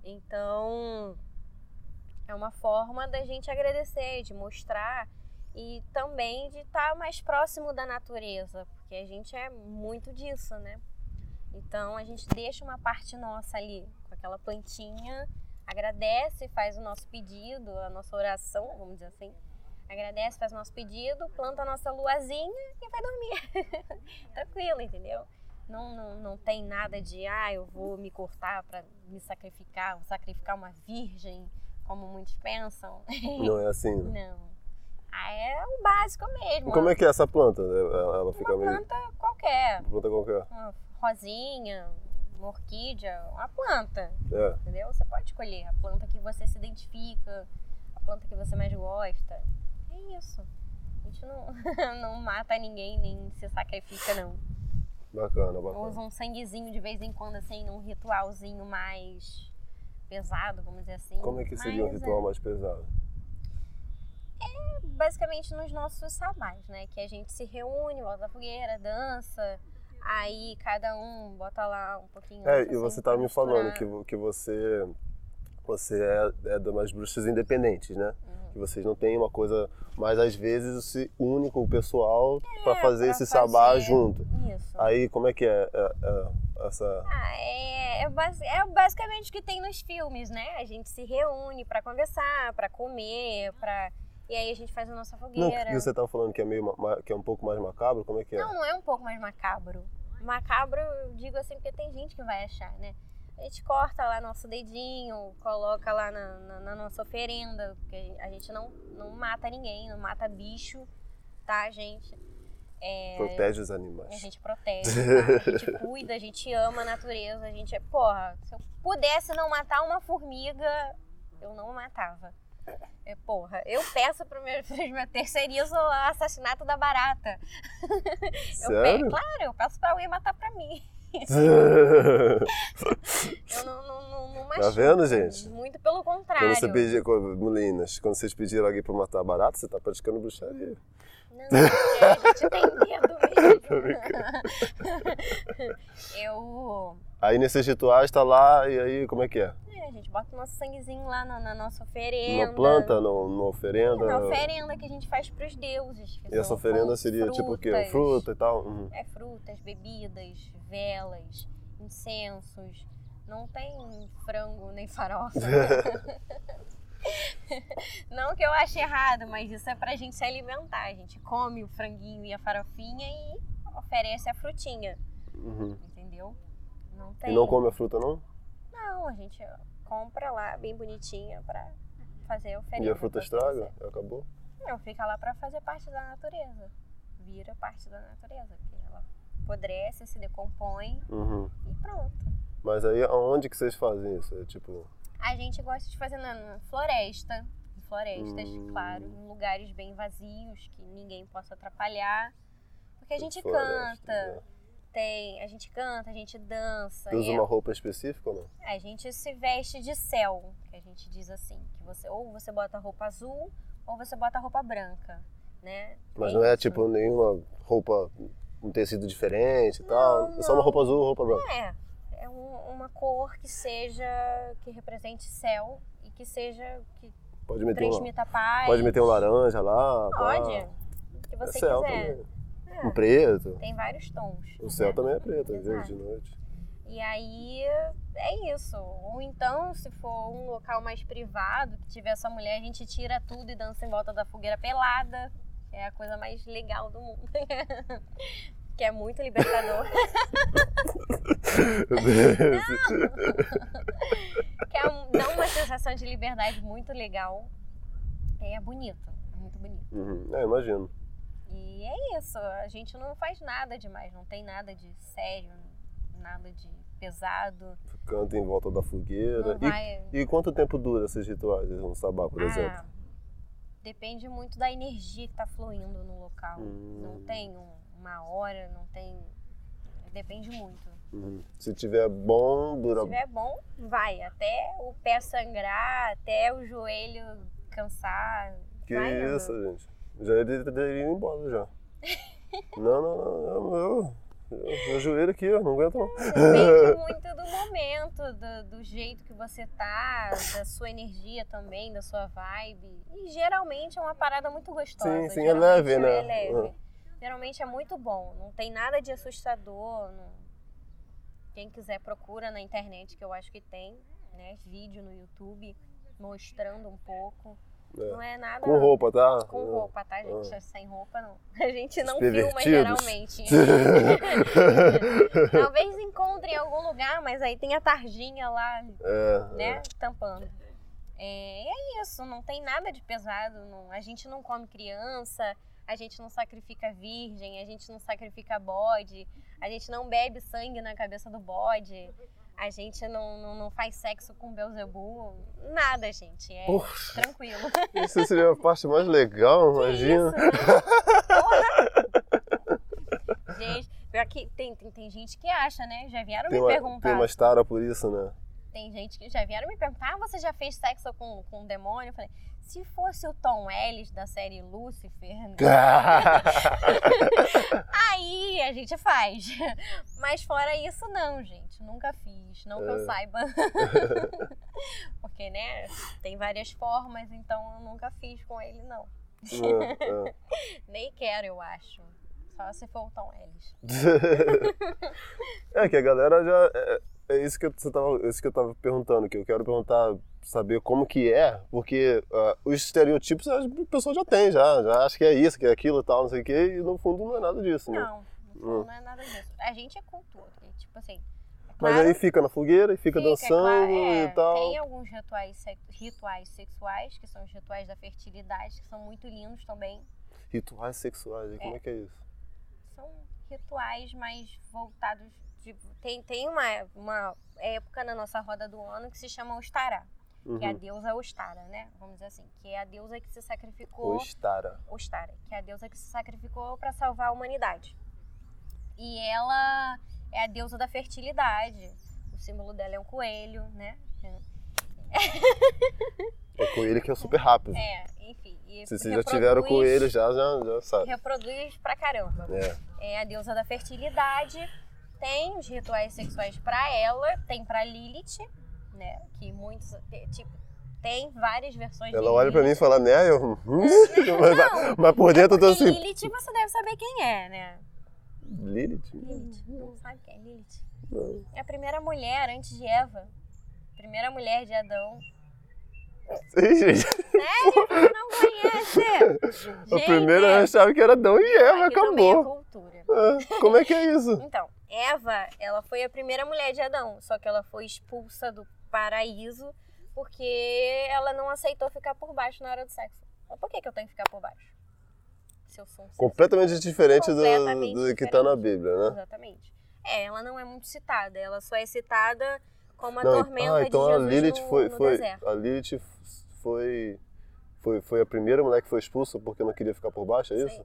B: Então, é uma forma da gente agradecer, de mostrar e também de estar tá mais próximo da natureza, porque a gente é muito disso, né? Então a gente deixa uma parte nossa ali com aquela plantinha, agradece, faz o nosso pedido, a nossa oração, vamos dizer assim. Agradece, faz o nosso pedido, planta a nossa luazinha e vai dormir. Tranquilo, entendeu? Não, não, não tem nada de, ah, eu vou me cortar para me sacrificar, vou sacrificar uma virgem, como muitos pensam.
A: Não é assim?
B: Né? Não. É o básico mesmo.
A: E como é que é essa planta? Ela, ela fica
B: uma
A: meio...
B: planta qualquer.
A: Uma planta qualquer.
B: Uma rosinha, uma orquídea, uma planta. É. Entendeu? Você pode escolher a planta que você se identifica, a planta que você mais gosta. É isso. A gente não, não mata ninguém, nem se sacrifica, não.
A: Bacana, bacana.
B: Usa um sanguezinho de vez em quando, assim, num ritualzinho mais pesado, vamos dizer assim.
A: Como é que seria Mas, um ritual é... mais pesado?
B: É basicamente nos nossos sabás, né? Que a gente se reúne, volta a fogueira, dança, aí cada um bota lá um pouquinho.
A: É, e você estava me falando que, que você, você é, é de umas bruxas independentes, né? Uhum. Que vocês não têm uma coisa, mas às vezes se une com o pessoal é, para fazer esse fazer... sabá junto.
B: Isso.
A: Aí como é que é, é, é essa.
B: Ah, é, é, é basicamente o que tem nos filmes, né? A gente se reúne para conversar, para comer, para e aí a gente faz a nossa fogueira.
A: Não, e você estava falando que é, meio, que é um pouco mais macabro? Como é que é?
B: Não, não é um pouco mais macabro. Macabro, eu digo assim, porque tem gente que vai achar, né? A gente corta lá nosso dedinho, coloca lá na, na, na nossa oferenda, porque a gente não, não mata ninguém, não mata bicho, tá, gente?
A: É, protege os animais.
B: A gente protege, tá? a gente cuida, a gente ama a natureza, a gente é. Porra, se eu pudesse não matar uma formiga, eu não matava. É, porra, eu peço para meus filhos, eu terceirizo o assassinato da barata.
A: Sério?
B: Eu claro, eu peço para alguém matar para mim. eu não, não, não, não
A: Tá vendo, gente?
B: Muito pelo contrário.
A: Quando você pedir, meninas, quando vocês pediram alguém para matar barata, você tá praticando bruxaria.
B: Não, a gente tem medo mesmo. eu.
A: Aí nesses rituais tá lá, e aí como é que é?
B: A gente bota o nosso sanguezinho lá na, na nossa oferenda.
A: Na planta, no, na oferenda? É,
B: na oferenda que a gente faz para os deuses.
A: E essa oferenda seria frutas, tipo o quê? Fruta e tal? Uhum.
B: É frutas, bebidas, velas, incensos. Não tem frango nem farofa. Não que eu ache errado, mas isso é pra gente se alimentar. A gente come o franguinho e a farofinha e oferece a frutinha. Uhum. Entendeu?
A: Não tem. E não come a fruta, não?
B: Não, a gente compra lá bem bonitinha para fazer oferenda.
A: E a fruta estraga? Acabou?
B: Não, fica lá para fazer parte da natureza. Vira parte da natureza, porque ela apodrece, se decompõe uhum. e pronto.
A: Mas aí aonde que vocês fazem isso? É tipo...
B: A gente gosta de fazer na floresta, em florestas, hum. claro, em lugares bem vazios, que ninguém possa atrapalhar. Porque a gente floresta, canta, né? Tem. A gente canta, a gente dança.
A: Você usa
B: é-
A: uma roupa específica ou não?
B: A gente se veste de céu, que a gente diz assim, que você ou você bota roupa azul ou você bota roupa branca, né?
A: Mas não é
B: isso.
A: tipo nenhuma roupa, um tecido diferente e tal.
B: Não,
A: É só uma
B: não.
A: roupa azul ou roupa branca.
B: É, é um- uma cor que seja que represente céu e que seja que
A: Pode meter, um,
B: transmita paz.
A: pode meter um laranja lá. pá.
B: Pode. O que
A: É
B: você
A: céu
B: quiser.
A: também.
B: É,
A: Um preto.
B: Tem vários tons.
A: O céu
B: né?
A: também é preto, às vezes, de noite.
B: E aí é isso. Ou então, se for um local mais privado, que tiver essa mulher, a gente tira tudo e dança em volta da fogueira pelada. Que é a coisa mais legal do mundo. que é muito libertador. que é um- dá uma sensação de liberdade muito legal. É bonito. É muito bonito.
A: Uhum. É, imagino.
B: E é isso. A gente não faz nada demais. Não tem nada de sério, nada de pesado.
A: Canta em volta da fogueira.
B: Vai.
A: E, e quanto tempo dura esses rituais, um sabá, por exemplo?
B: Ah, depende muito da energia que tá fluindo no local.
A: Hum.
B: Não tem um- uma hora, não tem. Depende muito.
A: Uhum. Se tiver bom, dura.
B: Se tiver bom, vai. Até o pé sangrar, até o joelho cansar.
A: Que
B: vai
A: isso, gente. Já ter ido embora já. não, não, não. Meu, meu, meu joelho aqui, ó, não aguento não.
B: Depende muito do momento, do, do jeito que você tá, da sua energia também, da sua vibe. E geralmente é uma parada muito gostosa.
A: Sim, sim, é
B: Geralmente
A: leve, né?
B: É leve.
A: Ah.
B: Geralmente é muito bom. Não tem nada de assustador. não- Quem quiser procura na internet, que eu acho que tem, né? Vídeo no YouTube mostrando um pouco.
A: É.
B: Não é nada.
A: Com roupa, tá?
B: Com
A: Ah.
B: roupa, tá, gente?
A: Ah.
B: Sem roupa, não. A gente não filma geralmente. Talvez encontre em algum lugar, mas aí tem a tarjinha lá,
A: É,
B: né? Tampando. É, é isso, não tem nada de pesado. não- a gente não come criança, a gente não sacrifica virgem, a gente não sacrifica bode, a gente não bebe sangue na cabeça do bode, a gente não, não, não faz sexo com Beuzebu. Nada, gente. É
A: Poxa,
B: tranquilo.
A: isso seria a parte mais legal, imagina.
B: Isso, né? Porra! Gente, pior que tem, tem, tem gente que acha, né? Já vieram
A: Tem
B: me
A: uma,
B: perguntar.
A: tem uma tara por isso, né?
B: Tem gente que já vieram me perguntar: ah, você já fez sexo com, com um demônio? Eu falei: se fosse o Tom Ellis da série Lucifer, né? aí a gente faz. Mas fora isso, não, gente. Nunca fiz. Não que eu
A: É.
B: saiba. Porque, né? Tem várias formas, então eu nunca fiz com ele, não.
A: É, é.
B: Nem quero, eu acho. Só se for o Tom Ellis.
A: É que a galera já. É, é isso, que eu, você tava, isso que eu tava perguntando, que eu quero perguntar, saber como que é, porque ah, os estereotipos a pessoa já tem, já, já acha que é isso, que é aquilo e tal, não sei o quê, e no fundo não é nada disso, né?
B: Não, no fundo não é nada disso. A gente é cultura. e, Tipo assim. é
A: Mas
B: claro-
A: aí fica na fogueira e fica,
B: Fica,
A: dançando
B: claro, é,
A: e tal.
B: Tem alguns rituais, rituais sexuais, que são os rituais da fertilidade, que são muito lindos também.
A: Rituais sexuais, como é que é isso?
B: São rituais mais voltados. De, tem tem uma, uma época na nossa roda do ano que se chama Ostará, que é a
A: Uhum.
B: deusa Ostara, né? Vamos dizer assim, que é a deusa que se sacrificou.
A: Ostara.
B: Ostara, que é a deusa que se sacrificou para salvar a humanidade. E ela é a deusa da fertilidade. O símbolo dela é um coelho, né?
A: É coelho que é super rápido.
B: É, enfim. E
A: Se vocês já tiveram coelho, já, já, já sabe.
B: Reproduz pra caramba.
A: É.
B: É a deusa da fertilidade. Tem os rituais sexuais pra ela, tem pra Lilith, né? Que muitos. Tipo, tem várias versões de
A: Ela olha pra mim e fala, né? Eu, mas, mas por dentro eu tô assim.
B: Lilith você deve saber quem é, né?
A: Lilith?
B: Lilith. Não sabe quem é Lilith?
A: Não.
B: É a primeira mulher antes de Eva. Primeira mulher de Adão.
A: Sim, gente.
B: Sério? Você não conhece?
A: A
B: Gente,
A: primeira eu achava que era Adão e Eva,
B: aqui é
A: acabou.
B: cultura.
A: Ah, como é que é isso?
B: Então, Eva, ela foi a primeira mulher de Adão, só que ela foi expulsa do paraíso porque ela não aceitou ficar por baixo na hora do sexo. Mas por que, que eu tenho que ficar por baixo? Se eu sou um
A: Completamente diferente do,
B: Completamente
A: do que tá na Bíblia, né?
B: Exatamente. É, ela não é muito citada, ela só é citada como a
A: Não,
B: tormenta
A: ah, então
B: de
A: a
B: Jesus
A: Lilith
B: no,
A: foi,
B: no
A: foi
B: deserto.
A: a Lilith foi, foi foi a primeira mulher que foi expulsa porque não queria ficar por baixo, é isso?
B: Sim.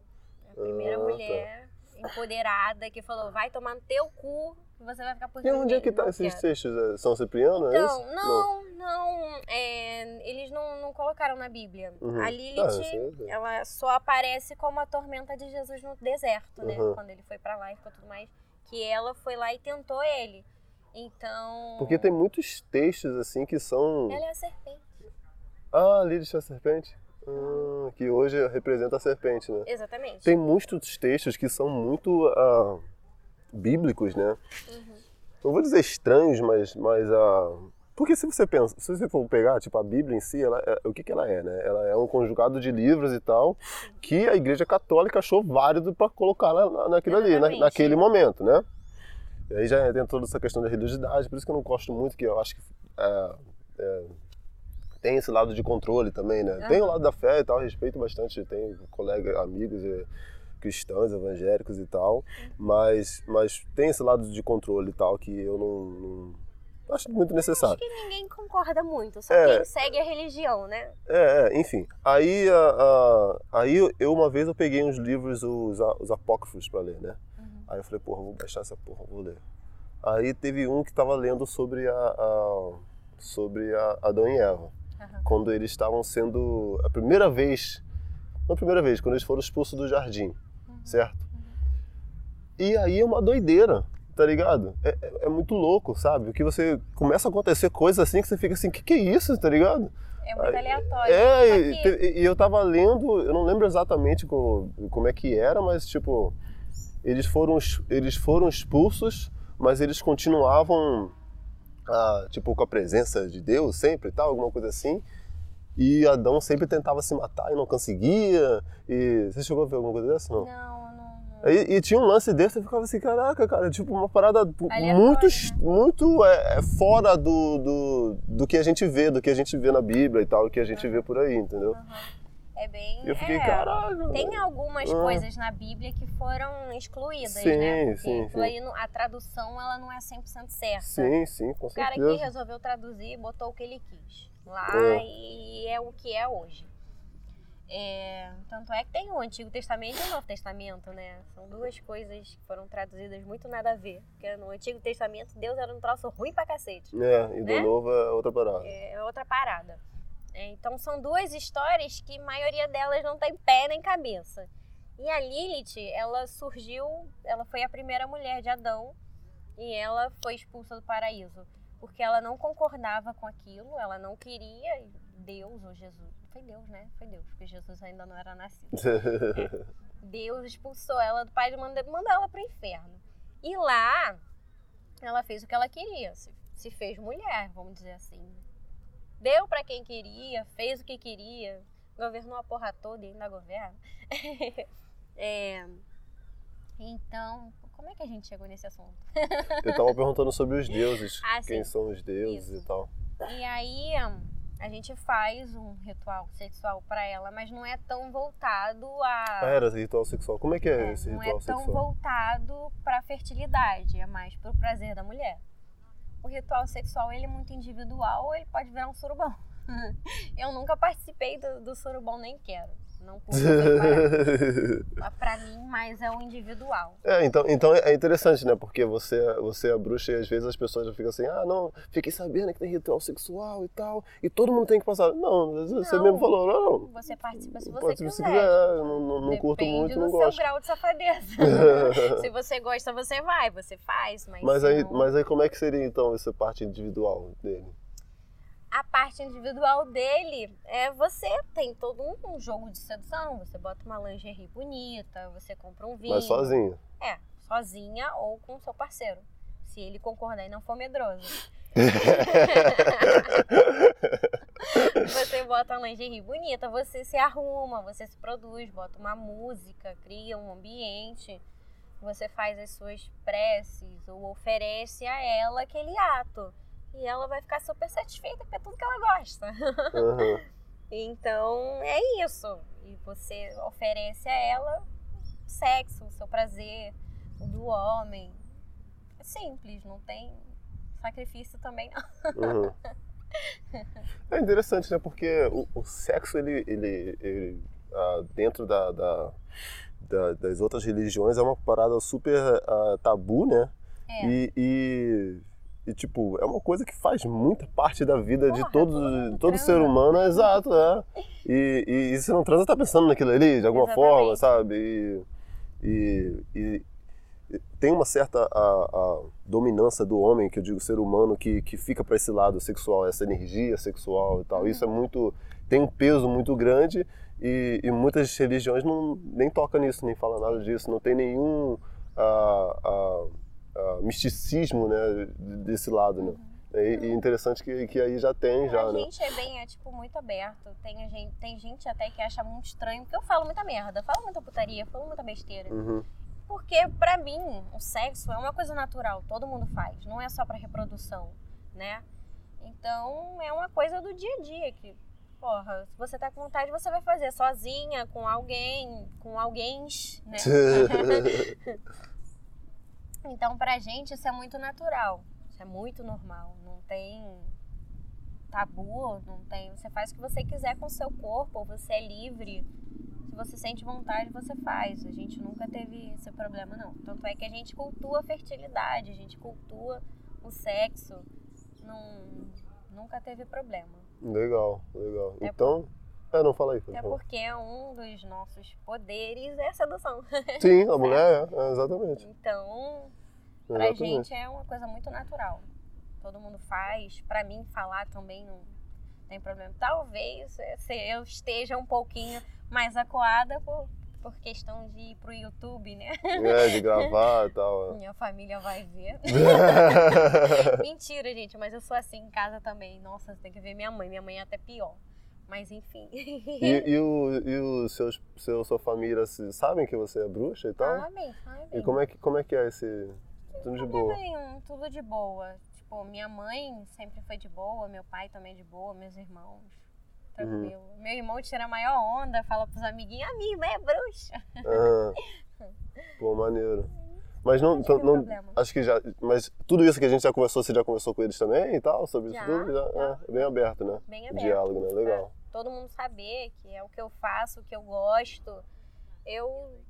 B: A primeira
A: Ah, tá.
B: mulher. empoderada que falou, vai tomar no teu cu você vai ficar por
A: E onde é que tá esses textos? É São Cipriano, é isso?
B: Então, não, não, é, eles não, não colocaram na Bíblia.
A: Uhum.
B: A
A: Ah,
B: Lilith,
A: eu sei.
B: ela só aparece como a tormenta de Jesus no deserto, né?
A: Uhum.
B: Quando ele foi pra lá e ficou tudo mais. Que ela foi lá e tentou ele. Então.
A: Porque tem muitos textos assim que são.
B: Ela é a serpente.
A: Ah, Lilith é a serpente? Ah, que hoje representa a serpente, né?
B: Exatamente.
A: Tem muitos textos que são muito ah, bíblicos, né?
B: Uhum.
A: Não vou dizer estranhos, mas, mas ah, porque se você pensa, se você for pegar, tipo, a Bíblia em si, ela, é- o que, que ela é, né? Ela é um conjugado de livros e tal, que a Igreja Católica achou válido para colocar na, na- naquilo ali, na,
B: Exatamente.
A: naquele momento, né? E aí já tem toda essa questão da religiosidade, por isso que eu não gosto muito, que eu acho que é, é, tem esse lado de controle também, né? Tem o lado da fé e tal, respeito bastante, tem colegas, amigos eh, cristãos, evangélicos e tal, mas, mas tem esse lado de controle e tal que eu não, não acho muito necessário.
B: Acho que ninguém concorda muito, só
A: É.
B: quem segue a religião, né?
A: É, é, enfim. Aí, a, a- aí eu- uma vez eu peguei uns livros, os, os apócrifos pra ler, né?
B: Uhum.
A: Aí eu falei, porra, vou baixar essa porra, vou ler. Aí teve um que tava lendo sobre a, a- sobre a Adão e Eva, quando eles estavam sendo a primeira vez, não a primeira vez, quando eles foram expulsos do jardim, certo? E aí é uma doideira, tá ligado? É, é- é muito louco, sabe? Que você começa a acontecer coisas assim que você fica assim, que que é isso, tá ligado?
B: É muito aleatório.
A: É, e, e eu tava lendo, eu não lembro exatamente como, como é que era, mas tipo, eles foram, eles foram expulsos, mas eles continuavam, ah, tipo, com a presença de Deus sempre e tal, alguma coisa assim. E Adão sempre tentava se matar e não conseguia. E você chegou a ver alguma coisa dessa? Não,
B: não.
A: E, e tinha um lance desse, eu ficava assim, caraca, cara, tipo, uma parada muito,
B: né?
A: muito é, é, fora do, do, do que a gente vê, do que a gente vê na Bíblia e tal, do que a gente vê por aí, entendeu?
B: É bem.
A: Eu fiquei,
B: é,
A: caralho.
B: Tem algumas
A: Ah.
B: coisas na Bíblia que foram excluídas,
A: Sim,
B: né? Porque
A: sim, sim.
B: aí a tradução ela não é 100% certa.
A: Sim, sim, com
B: O cara aqui
A: certeza.
B: resolveu traduzir e botou o que ele quis lá
A: É.
B: e é o que é hoje. É, tanto é que tem o Antigo Testamento e o Novo Testamento, né? São duas coisas que foram traduzidas muito nada a ver. Porque no Antigo Testamento Deus era um troço ruim pra cacete.
A: É, e do
B: né?
A: novo é outra parada.
B: É outra parada. É, então são duas histórias que a maioria delas não tem pé nem cabeça. E a Lilith, ela surgiu, ela foi a primeira mulher de Adão e ela foi expulsa do paraíso. Porque ela não concordava com aquilo, ela não queria Deus ou Jesus. Foi Deus, né? Foi Deus, porque Jesus ainda não era nascido. Deus expulsou ela do pai e mandou, mandou ela pro inferno. E lá, ela fez o que ela queria. Se, se fez mulher, vamos dizer assim. Deu pra quem queria, fez o que queria, governou a porra toda e ainda governa. É, então, como é que a gente chegou nesse assunto?
A: Eu tava perguntando sobre os deuses,
B: Ah,
A: quem
B: sim.
A: são os deuses
B: Isso.
A: e tal.
B: E aí a gente faz um ritual sexual pra ela, mas não é tão voltado a.
A: Ah, era ritual sexual. Como é que é,
B: É,
A: esse
B: não é
A: ritual
B: tão
A: sexual?
B: voltado para fertilidade, é mais pro prazer da mulher. O ritual sexual ele é muito individual, ele pode virar um surubão. Eu nunca participei do, do surubão, nem quero. Não por Pra mim, mais é o individual.
A: É, então, então é interessante, né? Porque você, você é bruxa e às vezes as pessoas já ficam assim, ah, não, fiquei sabendo que tem ritual sexual e tal, e todo mundo tem que passar. Não, você
B: Não.
A: mesmo falou, não.
B: Você participa se você
A: Pode
B: quiser.
A: se quiser, eu não, não, não curto
B: Depende
A: muito,
B: do
A: não
B: seu
A: gosto.
B: grau de safadeza. se você gosta, você vai, você faz, mas,
A: Mas aí,
B: não-
A: mas aí como é que seria então essa parte individual dele?
B: A parte individual dele é você tem todo um, um jogo de sedução. Você bota uma lingerie bonita, você compra um vinho.
A: Mas sozinho.
B: É, sozinha ou com seu parceiro. Se ele concordar e não for medroso. você bota uma lingerie bonita, você se arruma, você se produz, bota uma música, cria um ambiente, você faz as suas preces ou oferece a ela aquele ato. E ela vai ficar super satisfeita porque é tudo que ela gosta.
A: Aham.
B: Então é isso. E você oferece a ela sexo, o seu prazer, o do homem. É simples, não tem sacrifício também não.
A: Uhum. É interessante, né? Porque o, o sexo, ele, ele, ele, ah, dentro da, da, da, das outras religiões é uma parada super uh, tabu, né?
B: É.
A: E, e, e, tipo, é uma coisa que faz muita parte da vida
B: Porra,
A: de todo,
B: todo mundo
A: todo
B: transa.
A: ser humano, é exato, é. E, e, e se não transa, tá pensando naquilo ali, de alguma
B: Exatamente.
A: forma, sabe? E, e, tem uma certa a, a dominância do homem, que eu digo ser humano, que, que fica para esse lado sexual, essa energia sexual e tal. Isso é muito. tem um peso muito grande e, e muitas religiões não, nem tocam nisso, nem falam nada disso. Não tem nenhum ah, ah, ah, misticismo né, desse lado, né? E, e interessante que, que aí já tem, já,
B: a
A: né?
B: gente é bem, é tipo, muito aberto. Tem, gente, tem gente até que acha muito estranho, porque eu falo muita merda, falo muita putaria, falo muita besteira.
A: Uhum.
B: Porque, pra mim, o sexo é uma coisa natural, todo mundo faz, não é só pra reprodução, né? Então, é uma coisa do dia a dia que, porra, se você tá com vontade, você vai fazer sozinha, com alguém, com alguém, né? Então, pra gente, isso é muito natural. Isso é muito normal. Não tem tabu, não tem. Você faz o que você quiser com o seu corpo, você é livre. Se você sente vontade, você faz. A gente nunca teve esse problema, não. Tanto é que a gente cultua a fertilidade, a gente cultua o sexo. Não, nunca teve problema.
A: legal, legal.
B: É
A: então. É, não fala aí. Fala.
B: porque um dos nossos poderes é a sedução.
A: Sim, a mulher é, é, exatamente.
B: Então, Pra
A: exatamente.
B: gente é uma coisa muito natural. Todo mundo faz. Pra mim, falar também não tem problema. Talvez se eu esteja um pouquinho mais acuada por, por questão de ir pro YouTube, né?
A: É, de gravar e tal. é.
B: Minha família vai ver. Mentira, gente, mas eu sou assim em casa também. Nossa, você tem que ver minha mãe. Minha mãe é até pior. Mas enfim.
A: E, e, o, e os seus, seu, sua família sabem que você é bruxa e tal?
B: Sabem, sabem.
A: E como é que, como é, que é esse. Tudo de boa.
B: Nenhum, tudo de boa. Tipo, minha mãe sempre foi de boa, meu pai também de boa, meus irmãos. Tranquilo.
A: Uhum.
B: Meu irmão tira a maior onda, fala pros amiguinhos, a minha irmã é bruxa.
A: Aham. Pô, maneiro. Mas não,
B: Não tive
A: não,
B: problema.
A: acho que já. Mas tudo isso que a gente já conversou, você já conversou com eles também e tal? Sobre
B: Já,
A: isso tudo? Já,
B: já.
A: É, é bem aberto, né?
B: Bem aberto.
A: diálogo, né? Legal.
B: pra Todo mundo saber que é o que eu faço, o que eu gosto. Eu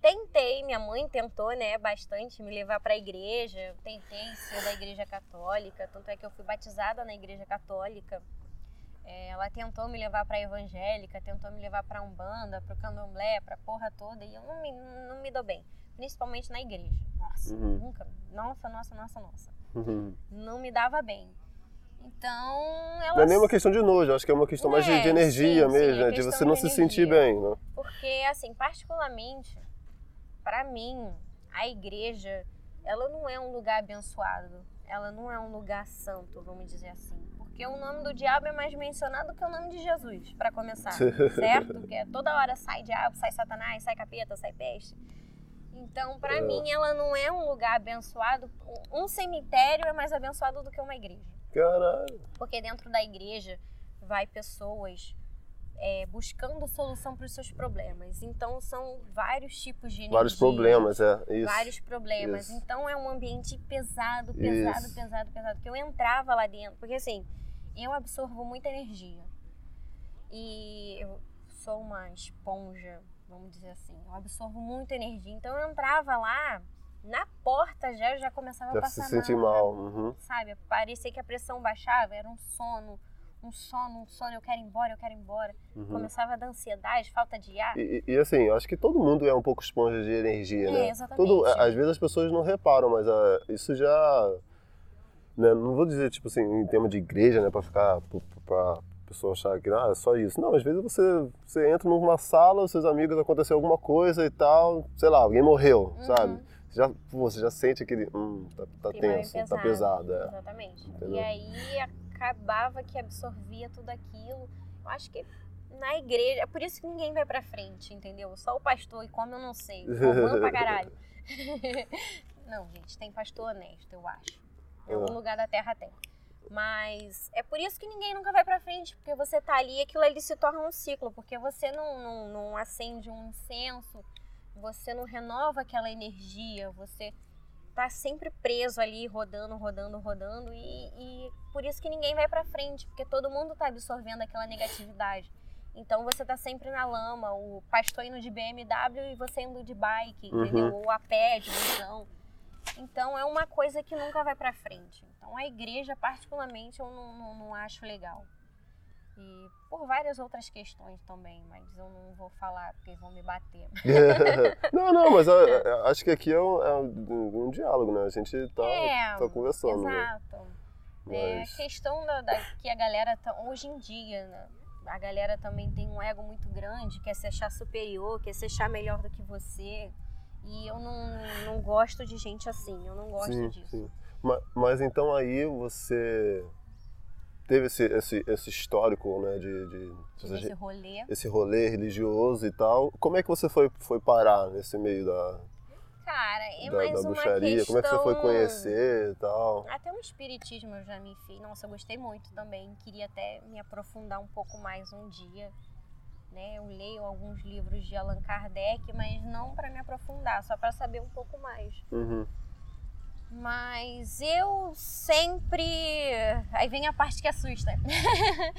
B: tentei, minha mãe tentou, né, bastante me levar pra igreja. Eu tentei ser da igreja católica, tanto é que eu fui batizada na igreja católica. É, ela tentou me levar pra evangélica, tentou me levar pra umbanda, pro candomblé, pra porra toda, e eu não me, não me dou bem, principalmente na igreja. Nossa,
A: Uhum.
B: nunca. Nossa, nossa, nossa, nossa.
A: Uhum.
B: Não me dava bem. Então, ela
A: Não é nem uma questão de nojo, acho que é uma questão mais de,
B: É,
A: de energia
B: sim,
A: mesmo,
B: sim, é
A: né? De você não se sentir bem, né?
B: Porque, assim, particularmente, pra mim, a igreja, ela não é um lugar abençoado. Ela não é um lugar santo, vamos dizer assim. Porque o nome do diabo é mais mencionado que o nome de Jesus, pra começar. certo? Que é toda hora sai diabo, sai satanás, sai capeta, sai peste. Então, pra
A: É.
B: mim, ela não é um lugar abençoado. Um cemitério é mais abençoado do que uma igreja.
A: Caralho.
B: Porque dentro da igreja vai pessoas é, buscando solução para os seus problemas. Então são vários tipos de energia.
A: Vários problemas, é. Isso.
B: Vários problemas.
A: Isso.
B: Então é um ambiente pesado, pesado,
A: Isso.
B: pesado, pesado. Que eu entrava lá dentro. Porque assim, eu absorvo muita energia. E eu sou uma esponja, vamos dizer assim. Eu absorvo muita energia. Então eu entrava lá, na porta já, já começava a
A: Já se
B: passar
A: sentir mal. Uhum.
B: sabe? Parecia que a pressão baixava, era um sono, um sono, um sono, eu quero ir embora, eu quero ir embora.
A: Uhum.
B: Começava a dar ansiedade, falta de ar.
A: E, e- assim, acho que todo mundo é um pouco esponja de energia,
B: É,
A: né?
B: exatamente.
A: Todo, a- às vezes as pessoas não reparam, mas ah, isso já. né, não vou dizer, tipo assim, em termos de igreja, né, pra ficar. pra, pra pessoa achar que ah, é só isso. Não, às vezes você, você entra numa sala, os seus amigos aconteceu alguma coisa e tal, sei lá, alguém morreu,
B: Uhum.
A: sabe? Você já, você já sente aquele. Hum, tá, tá tenso, tá pesado. É.
B: Exatamente.
A: Entendeu?
B: E aí acabava que absorvia tudo aquilo. Eu acho que na igreja, é por isso que ninguém vai pra frente, entendeu? Só o pastor, e como eu não sei, roubando pra caralho. não, gente, tem pastor honesto, eu acho. Em algum
A: É.
B: lugar da terra tem. Mas é por isso que ninguém nunca vai pra frente, porque você tá ali e aquilo ali se torna um ciclo, porque você não, não, não acende um incenso, você não renova aquela energia, você tá sempre preso ali, rodando, rodando, rodando, e, e por isso que ninguém vai pra frente, porque todo mundo tá absorvendo aquela negatividade. Então você tá sempre na lama, o pastor indo de BMW e você indo de bike,
A: Uhum.
B: entendeu? Ou a pé, de busão. Então é uma coisa que nunca vai pra frente. Então a igreja, particularmente, eu não, não, não acho legal. E por várias outras questões também, mas eu não vou falar porque vão me bater.
A: não, não, mas acho que aqui é um, é um- um diálogo, né? A gente tá,
B: É,
A: tá conversando, né?
B: Exato. É a
A: Mas...
B: questão da, da- que a galera, tá, hoje em dia, né? A galera também tem um ego muito grande, quer se achar superior, quer se achar melhor do que você. E eu não, não gosto de gente assim, eu não gosto
A: sim,
B: disso.
A: sim. Ma- Mas, então aí você teve esse, esse, esse histórico, né? De, de-
B: Tive esse rolê.
A: esse rolê religioso e tal. Como é que você foi, foi parar nesse meio da,
B: Cara, é
A: da,
B: mais
A: da
B: uma
A: bruxaria?
B: questão...
A: Como é que você foi conhecer e tal?
B: Até o espiritismo eu já me fiz. Nossa, eu gostei muito também. Queria até me aprofundar um pouco mais um dia. Né? Eu leio alguns livros de Allan Kardec, mas não para me aprofundar, só para saber um pouco mais.
A: Uhum.
B: Mas eu sempre. Aí vem a parte que assusta.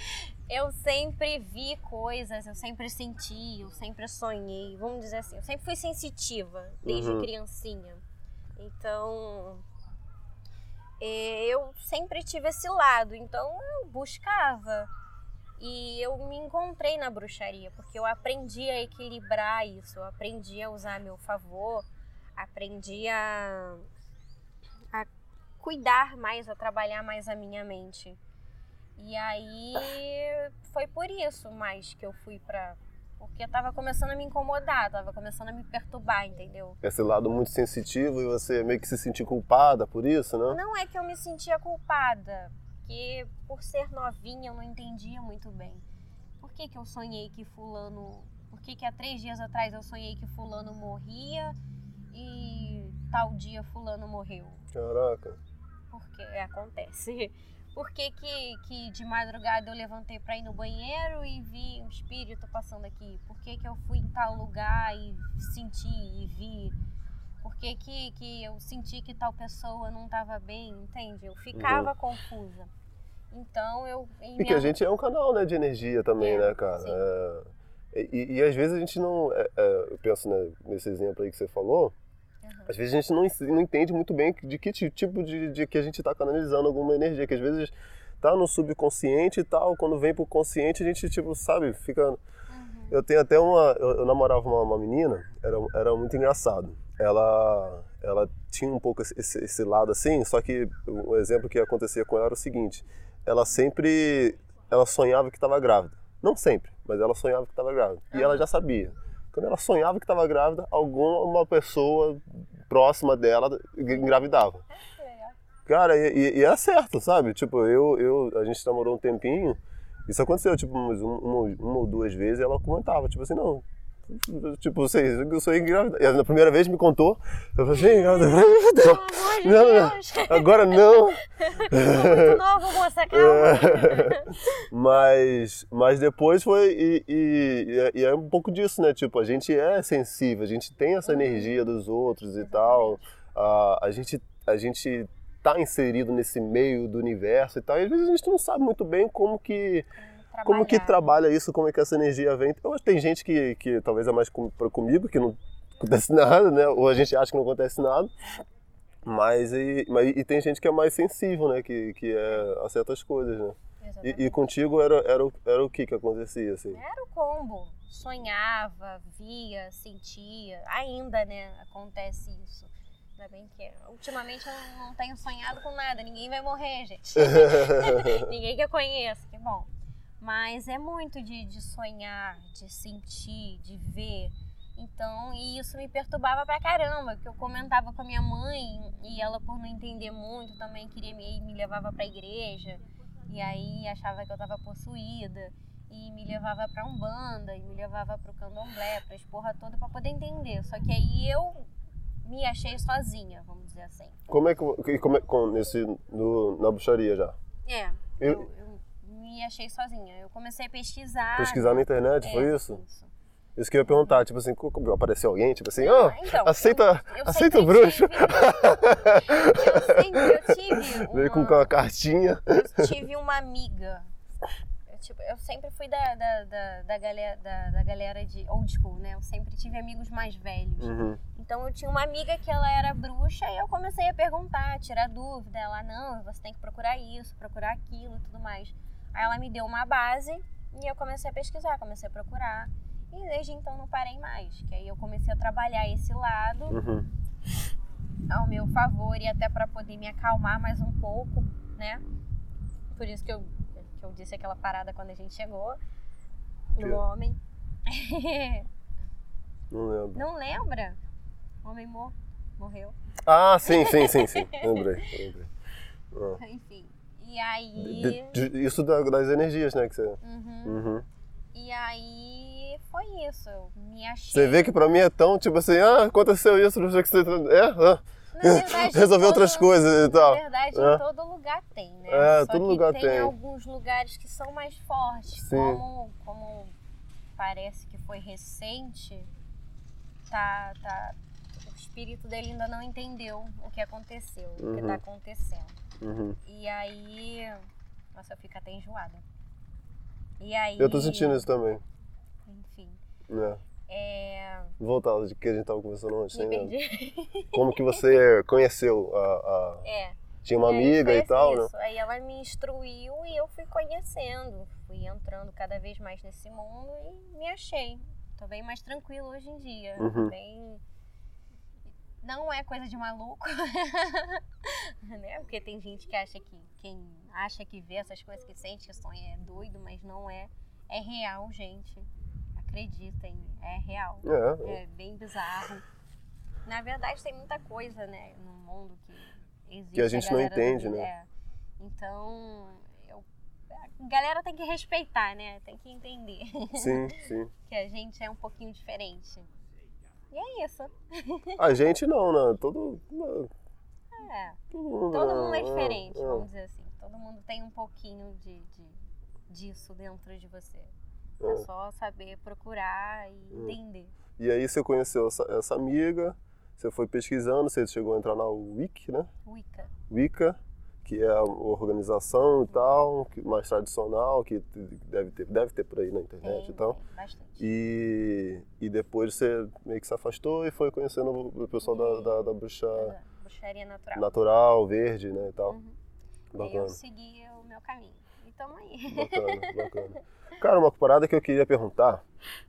B: eu sempre vi coisas, eu sempre senti, eu sempre sonhei. Vamos dizer assim, eu sempre fui sensitiva desde
A: Uhum.
B: criancinha. Então. eh, Eu sempre tive esse lado, então eu buscava. E eu me encontrei na bruxaria, porque eu aprendi a equilibrar isso, eu aprendi a usar a meu favor, aprendi a a cuidar mais, a trabalhar mais a minha mente. E aí foi por isso mais que eu fui pra. Porque eu tava começando a me incomodar, tava começando a me perturbar, entendeu?
A: Esse lado muito sensitivo e você meio que se sentir culpada por isso, né?
B: Não é que eu me sentia culpada, porque por ser novinha eu não entendia muito bem. Por que, que eu sonhei que fulano. Por que, que há três dias atrás eu sonhei que fulano morria e tal dia fulano morreu?
A: Caraca.
B: Porque acontece. Por que, que, que de madrugada eu levantei pra ir no banheiro e vi um espírito passando aqui? Por que, que eu fui em tal lugar e senti e vi? Por que, que, que eu senti que tal pessoa não estava bem? Entende? Eu ficava confusa. Então eu.
A: E que a gente é um canal né, de energia também,
B: É,
A: né, cara? É, e, e às vezes a gente não. é, é, eu penso né, nesse exemplo aí que você falou,
B: Aham.
A: às vezes a gente não, não entende muito bem de que ti- tipo de, de que a gente está canalizando alguma energia, que às vezes tá no subconsciente e tal, quando vem pro consciente a gente, tipo, sabe, fica.
B: Uhum.
A: Eu tenho até uma. Eu, eu namorava uma, uma menina, era, era muito engraçado. Ela, ela tinha um pouco esse, esse- lado assim, só que o exemplo que acontecia com ela era o seguinte: ela sempre. Ela sonhava que estava grávida. Não sempre, mas ela sonhava que estava grávida. E ela já sabia. Quando ela sonhava que estava grávida, alguma pessoa próxima dela engravidava. Cara, e, e, e era certo, sabe? Tipo, eu, eu, a gente namorou um tempinho, isso aconteceu, tipo, um- uma, uma ou duas vezes, e ela comentava, tipo assim, não, tipo, vocês, eu sou engravidada. E na primeira vez me contou, eu falei assim, engravidada. Não, não. Agora não.
B: Muito novo, moça, calma.
A: mas, mas depois foi, e, e, e é um pouco disso, né? Tipo, a gente é sensível, a gente tem essa energia dos outros e tal, a, a gente, a gente tá inserido nesse meio do universo e tal, e às vezes a gente não sabe muito bem como que, como que
B: Trabalhar.
A: trabalha isso, como é que essa energia vem. Eu acho que tem gente que, que talvez é mais com, comigo, que não acontece nada, né? Ou a gente acha que não acontece nada. Mas e, mas, e tem gente que é mais sensível, né? Que, que é a certas coisas, né? E, e contigo era, era, o- era o que que acontecia, assim?
B: Era o combo. Sonhava, via, sentia. Ainda, né? Acontece isso. Ainda bem que ultimamente eu não tenho sonhado com nada. Ninguém vai morrer, gente. Ninguém que eu conheço, que bom. Mas é muito de, de sonhar, de sentir, de ver. Então, e isso me perturbava pra caramba, que eu comentava com a minha mãe e ela, por não entender muito, também queria me, me levava pra igreja. E aí achava que eu tava possuída. E me levava pra Umbanda, e me levava pro candomblé, pra esporra toda, pra poder entender. Só que aí eu me achei sozinha, vamos dizer assim.
A: Como é que como é, com, nesse, no, na bruxaria já?
B: É,
A: Eu-
B: eu, me achei sozinha. Eu comecei a pesquisar.
A: Pesquisar na internet,
B: É,
A: foi isso?
B: Isso.
A: Isso que eu ia perguntar, tipo assim, apareceu alguém, tipo assim, ah,
B: Então,
A: aceita,
B: eu- eu
A: aceita o bruxo.
B: tive- Eu sempre eu tive
A: Veio com
B: uma,
A: uma cartinha.
B: eu tive uma amiga. Eu tipo, eu sempre fui da, da, da, da galera, da, da galera de old school, né? Eu sempre tive amigos mais velhos.
A: Uhum.
B: Então eu tinha uma amiga que ela era bruxa e eu comecei a perguntar, tirar dúvida. Ela, não, você tem que procurar isso, procurar aquilo e tudo mais. Aí ela me deu uma base e eu comecei a pesquisar, comecei a procurar. E desde então não parei mais. Que aí eu comecei a trabalhar esse lado
A: Uhum.
B: ao meu favor e até para poder me acalmar mais um pouco, né? Por isso que eu, que eu disse aquela parada quando a gente chegou no homem.
A: Não lembro.
B: Não lembra? O homem mor morreu.
A: Ah, sim, sim, sim, sim. Lembrei, lembrei. Ah.
B: Enfim. E aí.
A: De- de- isso da- das energias, né? Que você...
B: Uhum.
A: Uhum.
B: E aí foi isso. Eu me achei.
A: Você vê que pra mim é tão tipo assim, ah, aconteceu isso, não sei o que você. É, ah.
B: Verdade,
A: Resolver
B: todo-
A: outras coisas e tal.
B: Na verdade,
A: É.
B: em todo lugar tem, né?
A: É,
B: Só
A: todo
B: que
A: lugar
B: tem.
A: tem.
B: alguns lugares que são mais fortes.
A: Sim.
B: Como, como parece que foi recente, tá, tá, o espírito dele ainda não entendeu o que aconteceu, o que
A: Uhum.
B: tá acontecendo.
A: Uhum.
B: E aí. Nossa, eu fico até enjoada. E aí.
A: Eu tô sentindo isso também.
B: Enfim.
A: Né?
B: É.
A: Voltar de que a gente tava conversando antes,
B: Me
A: né? Como que você conheceu a. a-
B: É.
A: Tinha uma
B: aí
A: amiga e tal, né?
B: isso. Aí ela me instruiu e eu fui conhecendo, fui entrando cada vez mais nesse mundo e me achei. Tô bem mais tranquila hoje em dia.
A: Uhum.
B: Bem. Não é coisa de maluco, né? Porque tem gente que acha que quem acha que vê essas coisas que sente, que sonha é doido, mas não é. É real, gente. Acreditem, é real.
A: É,
B: É bem bizarro. Na verdade, tem muita coisa, né, no mundo que existe.
A: Que a gente não
B: galera
A: entende,
B: não-
A: né?
B: é. Então, a galera tem que respeitar, né? Tem que entender
A: sim, sim.
B: que a gente é um pouquinho diferente. E é isso.
A: A gente não, né? Todo.
B: É.
A: Todo mundo,
B: Todo mundo é
A: né?
B: diferente,
A: É, é.
B: vamos dizer assim. Todo mundo tem um pouquinho de, de- disso dentro de você. É
A: É.
B: só saber procurar e
A: Hum.
B: entender.
A: E aí você conheceu essa, essa amiga, você foi pesquisando, você chegou a entrar na Wiki, né?
B: Wicca.
A: Wicca, que é a organização e tal, mais tradicional, que deve ter, deve ter por aí na internet
B: Tem,
A: e tal.
B: bastante.
A: E, e depois você meio que se afastou e foi conhecendo o pessoal da, da, da bruxa
B: Da Bruxaria natural.
A: natural, verde, né, e tal.
B: Uhum. E
A: Bacana,
B: eu segui o meu caminho. E tamo aí.
A: bacana, bacana. Cara, uma parada que eu queria perguntar,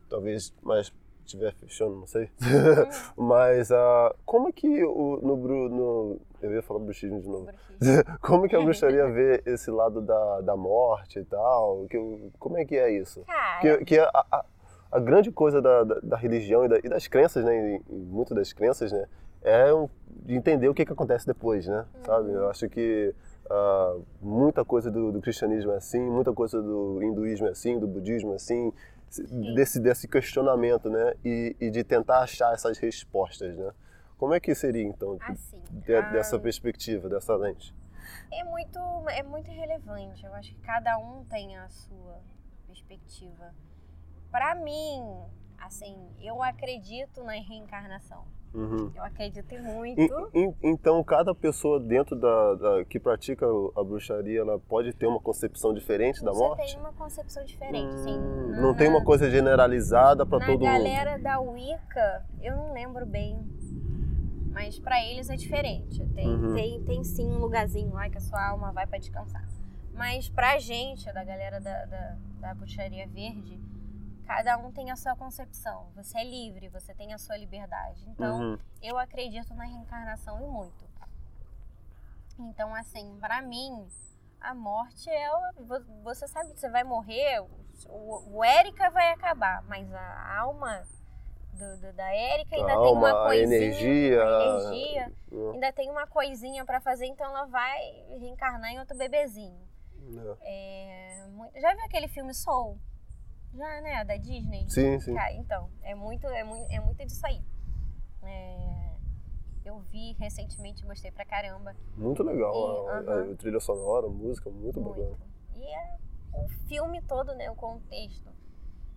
A: talvez mais estiver fechando, não sei. Mas ah, como é que o, no, no. Eu ia falar bruxismo de novo.
B: Bruxismo.
A: Como que a bruxaria vê esse lado da, da morte e tal? Que, como é que é isso?
B: Cara,
A: Que, que a, a, a grande coisa da, da, da religião e, da- e das crenças, né? E, e muito das crenças, né? É um- de entender o que, que acontece depois, né? Sabe? Eu acho que ah, muita coisa do, do cristianismo é assim, muita coisa do hinduísmo é assim, do budismo é assim, se- desse, desse questionamento, né? E, e de tentar achar essas respostas, né? Como é que seria, então,
B: assim,
A: de-
B: a-
A: dessa perspectiva, dessa lente?
B: é muito, é muito irrelevante. Eu acho que cada um tem a sua perspectiva. Pra mim, assim, eu acredito na reencarnação.
A: Uhum.
B: Eu acredito em
A: E-
B: muito.
A: e- então, cada pessoa dentro da, da- que pratica a bruxaria, ela pode ter uma concepção diferente da
B: Você
A: morte?
B: tem uma concepção diferente.
A: Hum,
B: na-
A: não tem uma coisa generalizada para
B: Na
A: todo mundo.
B: galera da Wicca, eu não lembro bem. Mas pra eles é diferente. Tem,
A: Uhum.
B: tem, tem sim um lugarzinho lá que a sua alma vai pra descansar. Mas pra gente, da galera da, da, da bruxaria verde, cada um tem a sua concepção. Você é livre, você tem a sua liberdade. Então,
A: Uhum.
B: eu acredito na reencarnação e muito. Então, assim, pra mim, a morte é. vo- Você sabe que você vai morrer, o, o Érica vai acabar, mas a alma do, do- da Érica ainda tem uma coisinha.
A: energia,
B: a energia,
A: Hum,
B: ainda tem uma coisinha pra fazer, então ela vai reencarnar em outro bebezinho.
A: é.
B: É, já viu aquele filme Soul? Já, né? Da Disney?
A: Sim, sim.
B: Cara, então, é muito, é muito, é muito disso aí. É, eu vi recentemente, gostei pra caramba.
A: Muito legal.
B: E-
A: a, a-
B: aham.
A: a trilha sonora, a música, muito,
B: Muito.
A: bacana.
B: E é o filme todo, né? O contexto.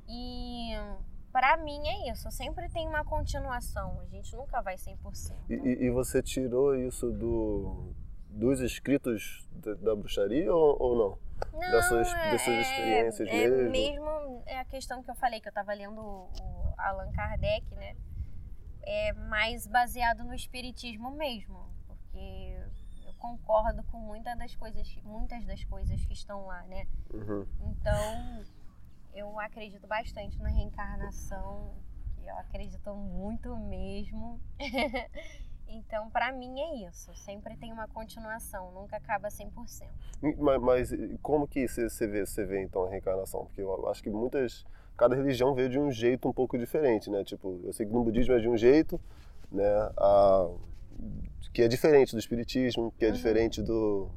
B: E pra mim é isso. Sempre tem uma continuação. A gente nunca vai 100%.
A: E, e, e você tirou isso do, dos escritos da, da bruxaria ou, ou não?
B: Não,
A: das suas,
B: é,
A: das suas experiências
B: é,
A: mesmo?
B: É mesmo é a questão que eu falei, que eu tava lendo o, o Allan Kardec, né? É mais baseado no espiritismo mesmo, porque eu concordo com muitas das coisas, muitas das coisas que estão lá, né?
A: Uhum.
B: Então, eu acredito bastante na reencarnação, eu acredito muito mesmo. então, para mim é isso, sempre tem uma continuação, nunca acaba 100%.
A: Mas, mas como que você vê, você vê então a reencarnação? Porque eu acho que muitas, cada religião vê de um jeito um pouco diferente, né? Tipo, eu sei que no budismo é de um jeito, né? A, que é diferente do espiritismo, que é
B: Uhum.
A: diferente do,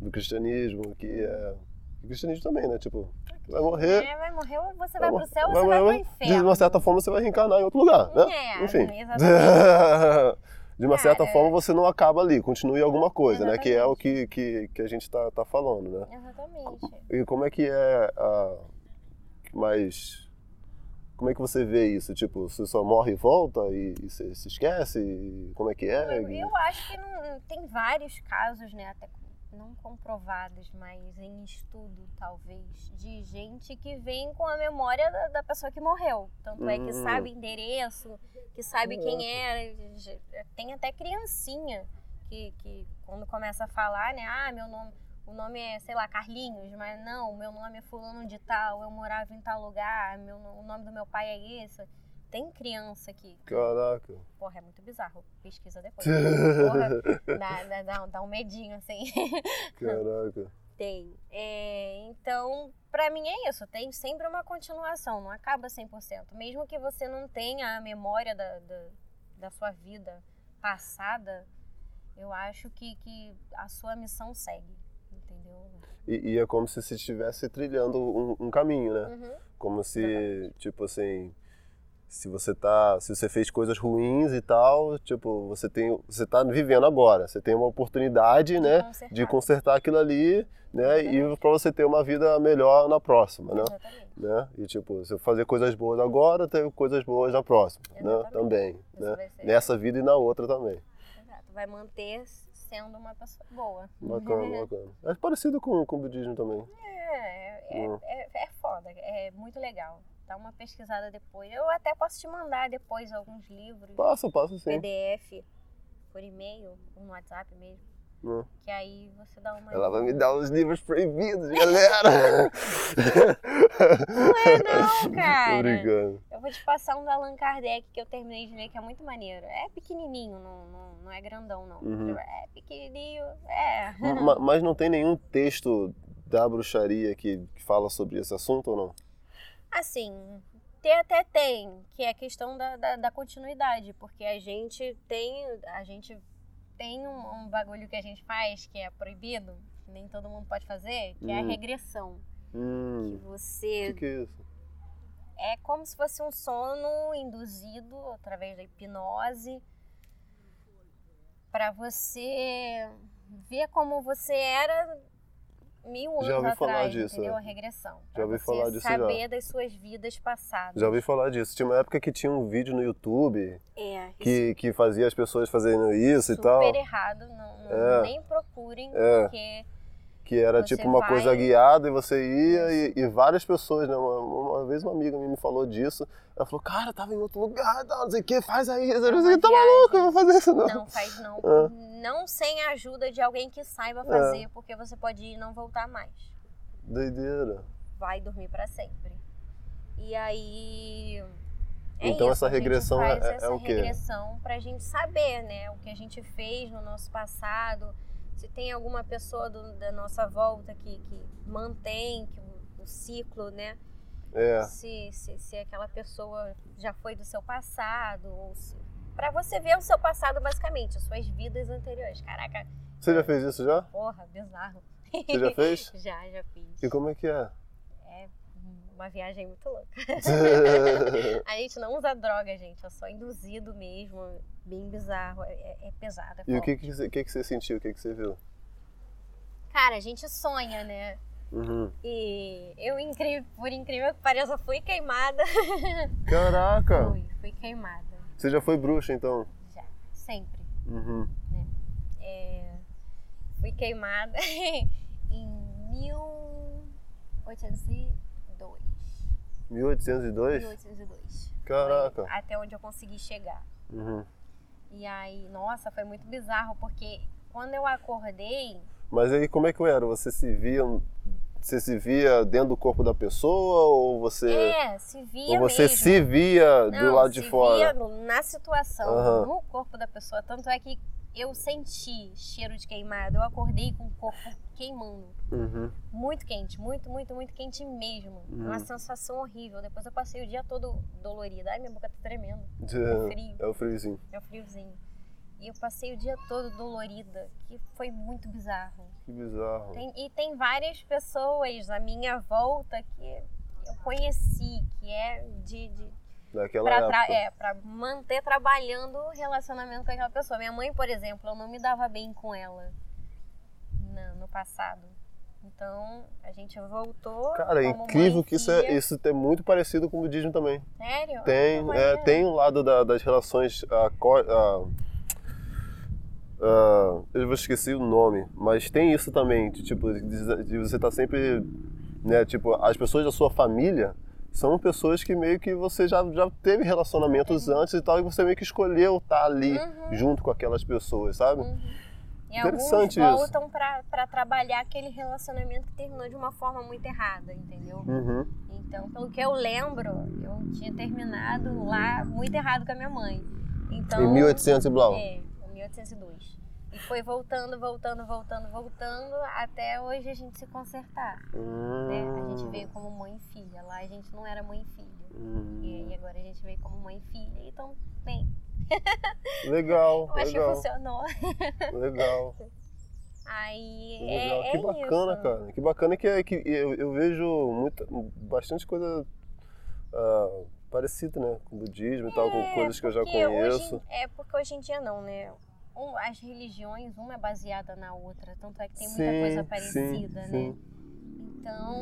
A: do cristianismo, que é o cristianismo também, né? Tipo, vai morrer,
B: É, vai morrer ou você vai,
A: mor-
B: pro céu ou você vai pro
A: morrer,
B: inferno.
A: De uma certa forma você vai reencarnar em outro lugar, né?
B: É,
A: Enfim.
B: exatamente.
A: de uma certa
B: Cara.
A: forma você não acaba ali, continue alguma coisa, né? Que é o
B: Exatamente.
A: que, que, que a gente tá, tá falando, né?
B: Exatamente.
A: E como é que é a. Mas. Como é que você vê isso? Tipo, você só morre e volta e, e você se esquece? E como é que é?
B: Eu, eu acho que não, tem vários casos, né, até não comprovados, mas em estudo, talvez, de gente que vem com a memória da, da pessoa que morreu. Tanto é que
A: Hum.
B: sabe endereço, que sabe quem era. Tem até criancinha que, que quando começa a falar, né, ah, meu nome. O nome é, sei lá, Carlinhos, mas não, meu nome é fulano de tal, eu morava em tal lugar, meu, o nome do meu pai é esse. Tem criança que,
A: Caraca.
B: Porra, é muito bizarro. Pesquisa depois. Porra, dá, dá, dá, um medinho, assim.
A: Caraca.
B: Tem. É, então, pra mim é isso. Tem sempre uma continuação, não acaba 100%. Mesmo que você não tenha a memória da, da, da sua vida passada, eu acho que, que a sua missão segue. Entendeu?
A: E, e é como se você estivesse trilhando um, um caminho, né?
B: Uhum.
A: Como se, tipo assim, se você tá, se você fez coisas ruins e tal, tipo, você tem, você tá vivendo agora, você tem uma oportunidade, né,
B: consertar.
A: de consertar aquilo ali, né, e
B: Exatamente.
A: para você ter uma vida melhor na próxima, né?
B: Exatamente.
A: né? E tipo, você fazer coisas boas agora, ter coisas boas na próxima, né?
B: Exatamente.
A: Também,
B: Você
A: né?
B: ser-
A: Nessa vida e na outra também.
B: Exato. Vai manter sendo uma pessoa boa.
A: Bacana, bacana. É parecido com, com o budismo também.
B: É, é,
A: Hum.
B: é, é foda, é muito legal. Dá uma pesquisada depois. Eu até posso te mandar depois alguns livros,
A: Passa, passa sim.
B: PDF, por e-mail, ou no WhatsApp mesmo. Que aí você dá uma.
A: Ela vai me dar os livros proibidos, galera!
B: Não é não, cara.
A: brincando.
B: Eu vou te passar um do Allan Kardec que eu terminei de ler, que é muito maneiro. É pequenininho, não, não, não é grandão, não.
A: Uhum.
B: É pequenininho, é.
A: Ma- Mas não tem nenhum texto da bruxaria que, que fala sobre esse assunto ou não?
B: Assim, tem até tem, que é a questão da, da, da continuidade, porque a gente tem, a gente tem um, um bagulho que a gente faz que é proibido, que nem todo mundo pode fazer, que é a
A: Hum.
B: regressão. Que
A: Hum, o
B: você
A: que, que é isso?
B: é como se fosse um sono induzido através da hipnose para você ver como você era mil anos
A: Já ouvi
B: atrás,
A: falar disso,
B: entendeu?
A: é.
B: A regressão.
A: Já ouvi falar disso já.
B: saber das suas vidas passadas.
A: Já ouvi falar disso. Tinha uma época que tinha um vídeo no YouTube
B: É,
A: que, que fazia as pessoas fazendo isso e
B: super
A: tal.
B: errado, não, não-
A: É.
B: nem procurem,
A: É.
B: porque
A: Que era
B: Você
A: tipo uma
B: vai-
A: coisa guiada e você ia e, e várias pessoas, né? Uma, uma vez uma amiga minha me falou disso. Ela falou, cara, tava em outro lugar, tal, não sei o que, faz aí. Eu
B: É uma
A: falei, tá maluco, eu vou fazer isso não.
B: não faz não.
A: É.
B: Não sem a ajuda de alguém que saiba fazer, porque você pode ir e não voltar mais.
A: Doideira.
B: vai dormir para sempre. E aí. é
A: Então
B: isso,
A: essa
B: a gente
A: regressão
B: faz
A: é- é
B: essa
A: o quê?
B: regressão pra gente saber, né? O que a gente fez no nosso passado. Se tem alguma pessoa do- da nossa volta que, que mantém que o, o ciclo, né?
A: É.
B: Se, se, se aquela pessoa já foi do seu passado. Ou se... Pra você ver o seu passado, basicamente, as suas vidas anteriores. Caraca,
A: Você já fez isso já?
B: porra, bizarro.
A: Você já fez?
B: já, já fiz.
A: E como é que? É
B: uma viagem muito louca. A gente não usa droga, gente. É só induzido mesmo. Bem bizarro. É, é- é pesado. é
A: e o que, que, você, que, que você sentiu? O que, que você viu?
B: Cara, a gente sonha, né?
A: Uhum.
B: E eu, por incrível que pareça, fui queimada.
A: Caraca!
B: Fui, fui queimada.
A: Você já foi bruxa então?
B: Já. Sempre.
A: Uhum.
B: É, fui queimada em mil. 1802.
A: 1802?
B: 1802.
A: Caraca.
B: Foi até onde eu consegui chegar.
A: Uhum.
B: E aí, nossa, foi muito bizarro, porque quando eu acordei.
A: Mas aí como é que era? Você se via. Você se via dentro do corpo da pessoa ou você.
B: É, se via.
A: Ou você
B: mesmo.
A: se via do
B: Não,
A: lado de
B: se
A: fora?
B: Via no- na situação,
A: Aham.
B: no corpo da pessoa. Tanto é que eu senti cheiro de queimado. Eu acordei com o corpo queimando.
A: Uhum.
B: Muito quente, muito, muito, muito quente mesmo.
A: Uhum.
B: Uma sensação horrível. Depois eu passei o dia todo dolorida. Ai, minha boca tá tremendo.
A: De-
B: frio.
A: É o friozinho.
B: É o friozinho. E eu passei o dia todo dolorida, que foi muito bizarro.
A: Que bizarro.
B: Tem- e tem várias pessoas à minha volta que eu conheci, que é de, de
A: Daquela
B: pra,
A: época.
B: é, pra manter trabalhando o relacionamento com aquela pessoa. Minha mãe, por exemplo, eu não me dava bem com ela na- no passado. Então, a gente voltou.
A: Cara, é incrível que isso é, isso é muito parecido com o budismo também.
B: Sério?
A: Tem,
B: Não
A: é,
B: sabia.
A: tem um lado da- das relações. ah, ah, eu esqueci o nome, mas tem isso também, de, tipo, de, de você estar sempre. Né, tipo, as pessoas da sua família são pessoas que meio que você já, já teve relacionamentos antes e tal, e você meio que escolheu estar ali
B: Uhum.
A: junto com aquelas pessoas, sabe?
B: Uhum. E
A: Interessante
B: alguns voltam pra trabalhar aquele relacionamento que terminou de uma forma muito errada, entendeu?
A: Uhum.
B: Então, pelo que eu lembro, eu tinha terminado lá muito errado com a minha mãe. Então,
A: Em 1800 e blau.
B: É, em 1802. E foi voltando, voltando, voltando, voltando, até hoje a gente se consertar. Né? A gente
A: Hum.
B: veio como mãe e filha. Lá a gente não era mãe e filha.
A: Hum.
B: E aí agora a gente veio como mãe e filha. Então, bem,
A: Legal,
B: eu acho que
A: legal,
B: funcionou.
A: legal.
B: Aí
A: Legal,
B: é,
A: que
B: é
A: bacana,
B: isso.
A: cara. Que bacana que, é, que eu, eu vejo muita, bastante coisa ah, parecida, né? Com o budismo e tal, com
B: É,
A: coisas que eu já conheço.
B: Hoje, é porque hoje em dia não, né? Um, as religiões, uma é baseada na outra. Tanto é que tem muita
A: Sim,
B: coisa
A: sim,
B: parecida, né?
A: sim.
B: Então,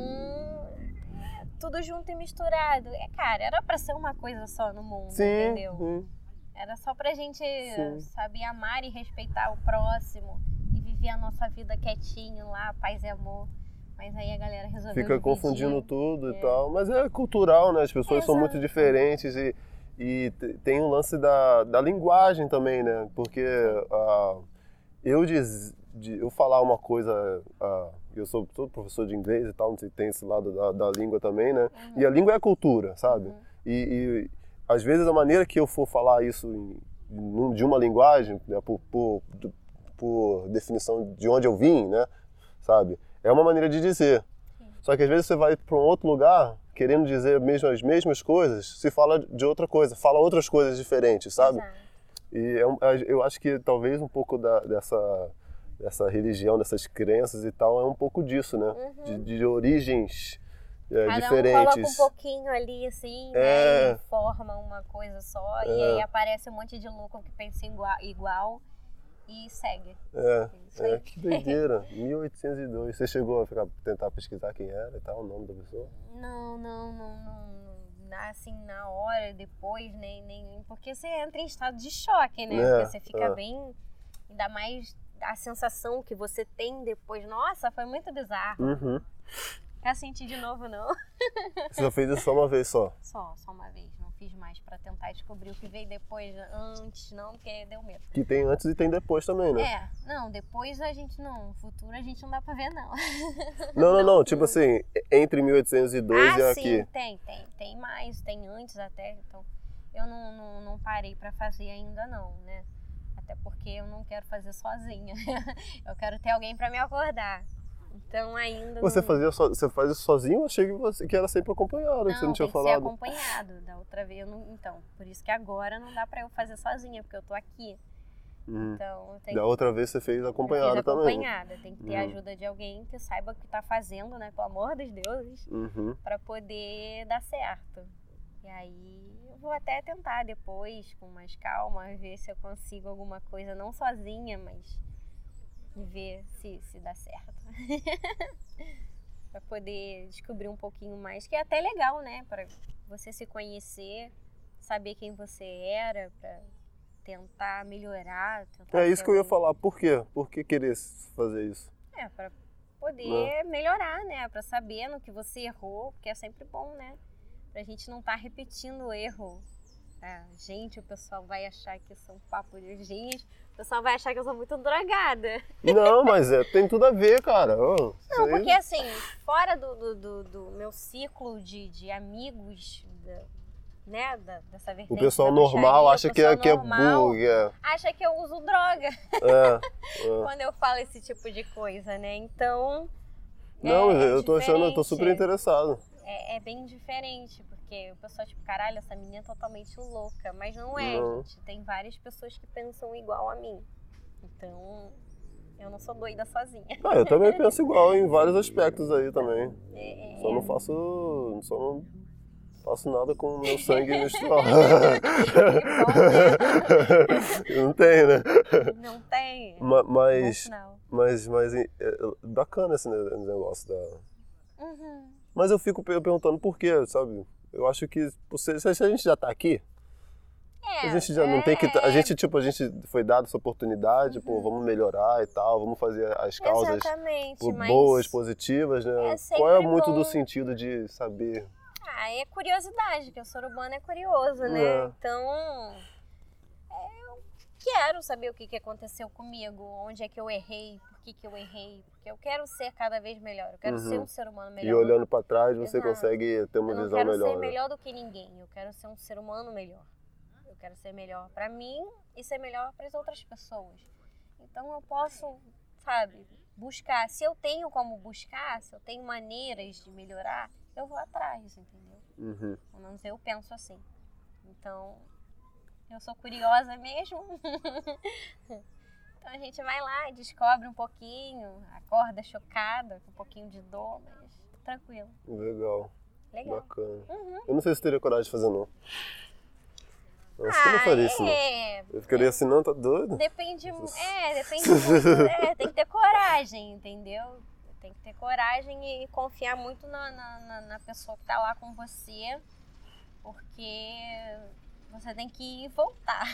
B: tudo junto e misturado. É, cara, era pra ser uma coisa só no mundo,
A: Sim,
B: entendeu?
A: sim.
B: Era só pra gente,
A: Sim.
B: saber amar e respeitar o próximo e viver a nossa vida quietinho lá, paz e amor. Mas aí a galera resolveu
A: Fica
B: dividir.
A: confundindo tudo
B: É.
A: e tal. Mas é cultural, né? As pessoas são muito
B: Exato.
A: diferentes e, e te- tem o lance da, da linguagem também, né? Porque ah, eu, diz, de, eu falar uma coisa. ah, eu sou, sou professor de inglês e tal, tem esse lado da, da língua também, né? E a língua é cultura, sabe?
B: Uhum.
A: E, e às vezes a maneira que eu for falar isso em, de uma linguagem, né, por, por, por definição de onde eu vim, né, sabe, é uma maneira de dizer. Só que às vezes você vai para um outro lugar querendo dizer as mesmas coisas, se fala de outra coisa, fala outras coisas diferentes, sabe?
B: Exato.
A: E é um- eu acho que talvez um pouco da- dessa dessa religião, dessas crenças e tal, é um pouco disso, né? De, de origens é,
B: Cada
A: diferentes.
B: um coloca um pouquinho ali, assim,
A: É.
B: né? E forma uma coisa só. E
A: É.
B: aí aparece um monte de louco que pensa igual, igual e segue.
A: É,
B: aí.
A: é, que doideira. 1802. Você chegou a ficar, tentar pesquisar quem era e tal, o nome da pessoa?
B: Não, não, não, não. Assim, na hora, depois, nem, nem. Porque você entra em estado de choque, né?
A: É,
B: Porque você fica
A: é.
B: bem. Ainda mais a sensação que você tem depois. Nossa, foi muito bizarro.
A: Uhum.
B: Quer sentir de novo, não?
A: Você só fez isso só uma vez só.
B: Só, só uma vez. Fiz mais pra tentar descobrir o que veio depois, antes, não, porque deu medo.
A: Que tem antes e tem depois também, né?
B: É, não, depois a gente não, futuro a gente não dá pra ver não.
A: Não, não, não. Tipo assim, entre 1802
B: ah,
A: e
B: sim,
A: aqui.
B: tem, tem, tem mais, tem antes até, então eu não, não, não parei pra fazer ainda não, né? Até porque eu não quero fazer sozinha. eu quero ter alguém pra me acordar. Então ainda
A: Você
B: não...
A: fazia so, você faz isso sozinho? Eu achei que, você, que era sempre acompanhado, que você não tinha
B: tem que ser
A: falado.
B: acompanhado. Da outra vez eu não. Então, por isso que agora não dá pra eu fazer sozinha, porque eu tô aqui.
A: Uhum.
B: Então eu tenho
A: Da outra vez você fez acompanhado
B: fiz
A: também.
B: acompanhada. Tem que ter a
A: Uhum.
B: ajuda de alguém que saiba o que tá fazendo, né? Pelo amor dos deuses,
A: Uhum.
B: pra poder dar certo. E aí eu vou até tentar depois, com mais calma, ver se eu consigo alguma coisa, não sozinha, mas ver se, se dá certo. pra poder descobrir um pouquinho mais, que é até legal, né? Pra você se conhecer, saber quem você era, pra tentar melhorar. tentar
A: É isso que eu ia falar. Por quê? Por que querer fazer isso?
B: É, pra poder melhorar, né? Pra saber no que você errou, porque é sempre bom, né? Pra gente não estar repetindo o erro. É, gente, o pessoal vai achar que sou um papo de gente, o pessoal vai achar que eu sou muito drogada.
A: Não, mas é, tem tudo a ver, cara. Ô,
B: Não,
A: aí-
B: porque assim, fora do, do, do- do meu ciclo de, de amigos, da- né, da- dessa vertente
A: O pessoal normal acha que é, que é burro, é,
B: Acha que eu uso droga
A: é, é.
B: quando eu falo esse tipo de coisa, né? Então.
A: Não,
B: é
A: eu tô achando, eu tô super interessado.
B: É, é bem diferente, porque o pessoal, tipo, caralho, essa menina é totalmente louca. Mas não é,
A: Não.
B: gente. Tem várias pessoas que pensam igual a mim. Então, eu não sou doida sozinha.
A: Ah, eu também penso igual em vários aspectos aí também.
B: É,
A: Só não faço. Só não faço nada com o meu sangue menstrual. não tem, né?
B: não tem.
A: Ma- Mas, mas, mas é, é bacana esse ne- negócio da.
B: Uhum.
A: Mas eu fico per- perguntando por quê, sabe? Eu acho que se, a gente já tá aqui,
B: É,
A: a gente já não tem que. A
B: é, Uhum.
A: gente, tipo, a gente foi dado essa oportunidade, pô, vamos melhorar e tal, vamos fazer as causas boas, positivas, né?
B: é
A: Qual é muito
B: bom.
A: do sentido de saber?
B: Ah, é curiosidade, que o ser humano é curioso, né?
A: É.
B: Então, é, eu quero saber o que, que aconteceu comigo, onde é que eu errei, por que, que eu errei, porque eu quero ser cada vez melhor, eu quero
A: Uhum.
B: ser um ser humano melhor.
A: E olhando pra trás, você
B: Exato.
A: consegue ter uma
B: eu não
A: visão
B: quero
A: melhor.
B: ser
A: né?
B: melhor do que ninguém, eu quero ser um ser humano melhor. Eu quero ser melhor pra mim e ser melhor para as outras pessoas. Então eu posso, sabe, buscar. Se eu tenho como buscar, se eu tenho maneiras de melhorar, eu vou atrás, entendeu?
A: Uhum.
B: Pelo menos eu penso assim. Então, eu sou curiosa mesmo. então a gente vai lá, descobre um pouquinho, acorda chocada, com um pouquinho de dor, mas tranquilo.
A: Legal,
B: Legal.
A: bacana.
B: Uhum.
A: Eu não sei se teria coragem de fazer, não. Eu acho que eu não faria isso, não.
B: é.
A: Eu ficaria assim, não, tá doido?
B: Depende, é, depende muito, é, tem que ter coragem, entendeu? Tem que ter coragem e confiar muito na, na, na- na pessoa que tá lá com você, porque você tem que ir e voltar.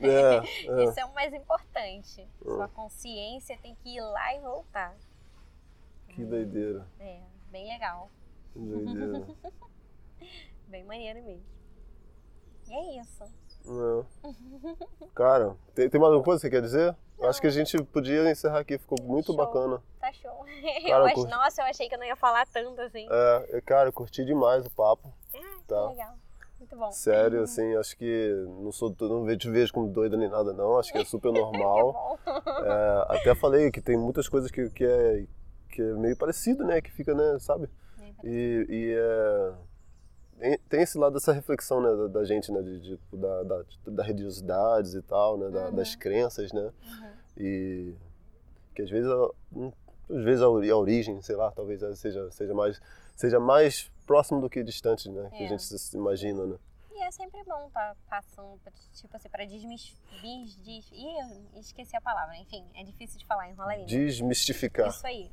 A: É, é.
B: Isso é o mais importante. Sua consciência tem que ir lá e voltar.
A: Que doideira.
B: É, bem legal.
A: Que doideira.
B: Bem maneiro mesmo. E é isso.
A: Não. Cara, tem, tem mais alguma coisa que você quer dizer? Eu Acho que a gente podia encerrar aqui, ficou muito
B: Show.
A: bacana.
B: Tá show.
A: Cara,
B: eu
A: eu
B: ach...
A: curti.
B: Nossa, eu achei que eu não ia falar tanto assim.
A: É, cara, eu curti demais o papo.
B: Ah,
A: Tá.
B: que legal. Muito bom.
A: Sério, assim, acho que não sou, não te vejo como doida nem nada, não. Acho que é super normal. É, até falei que tem muitas coisas que, que, é, que é meio parecido, né? Que fica, né, sabe? E, e é, tem- esse lado dessa reflexão, né, da, da gente, né? De, de- da, da, da religiosidades e tal, né? da-
B: Uhum.
A: Das crenças, né?
B: Uhum.
A: E que às vezes, a, às vezes a origem, sei lá, talvez seja, seja, mais, seja mais próximo do que distante, né? Que
B: É.
A: a gente se imagina, né?
B: E é sempre bom estar passando, pra, tipo assim, pra desmistificar. Des... Ih, esqueci a palavra. Enfim, é difícil de falar, enrola a língua.
A: Desmistificar.
B: Isso aí.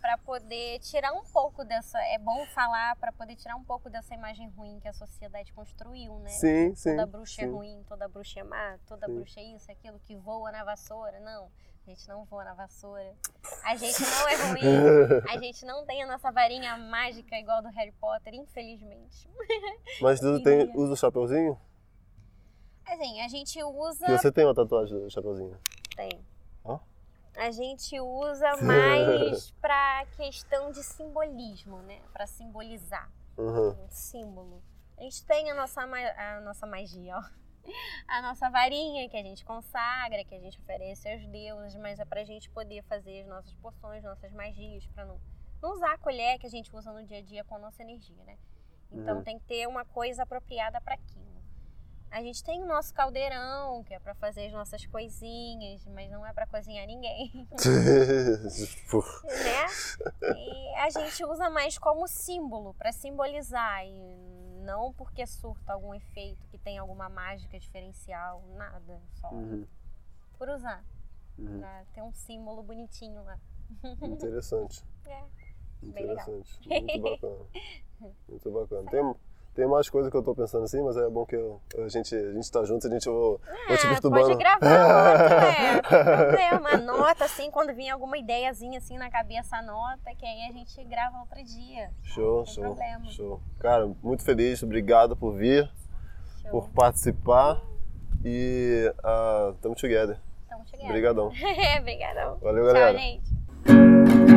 B: Pra poder tirar um pouco dessa. É bom falar pra poder tirar um pouco dessa imagem ruim que a sociedade construiu, né?
A: Sim, sim.
B: toda bruxa é
A: sim.
B: ruim, toda bruxa é má, toda
A: Sim.
B: bruxa é isso, aquilo, que voa na vassoura. Não, a gente não voa na vassoura. A gente não é ruim. A gente não tem a nossa varinha mágica igual do Harry Potter, infelizmente.
A: Mas tu tem, usa o chapeuzinho?
B: Assim, a gente usa.
A: Que você tem uma tatuagem do chapeuzinho.
B: Tem. A gente usa mais pra questão de simbolismo, né? Pra simbolizar
A: Uhum.
B: um símbolo. A gente tem a nossa, a nossa magia, ó. A nossa varinha que a gente consagra, que a gente oferece aos deuses, mas é pra gente poder fazer as nossas poções, nossas magias, pra não, não usar a colher que a gente usa no dia a dia com a nossa energia, né? Então
A: Uhum.
B: tem que ter uma coisa apropriada para aquilo. A gente tem o nosso caldeirão, que é pra fazer as nossas coisinhas, mas não é pra cozinhar ninguém, né? E a gente usa mais como símbolo, pra simbolizar e não porque surta algum efeito que tem alguma mágica diferencial, nada, só
A: uhum,
B: por usar,
A: uhum.
B: pra ter um símbolo bonitinho lá.
A: Interessante.
B: É.
A: Interessante. Muito bacana. Muito bacana. Tem, Tem mais coisa que eu tô pensando assim, mas é bom que eu, a, gente, a gente tá junto, a gente vou,
B: É,
A: vou te perturbando.
B: pode gravar outro, é. Problema. Anota assim, quando vir alguma ideiazinha assim na cabeça, anota, que aí a gente grava outro dia.
A: Show, show,
B: problema.
A: show. Cara, muito feliz, obrigado por vir,
B: Show.
A: por participar e uh, tamo together.
B: Então, cheguei.
A: Obrigadão.
B: Obrigadão.
A: Valeu,
B: Tchau,
A: galera.
B: gente.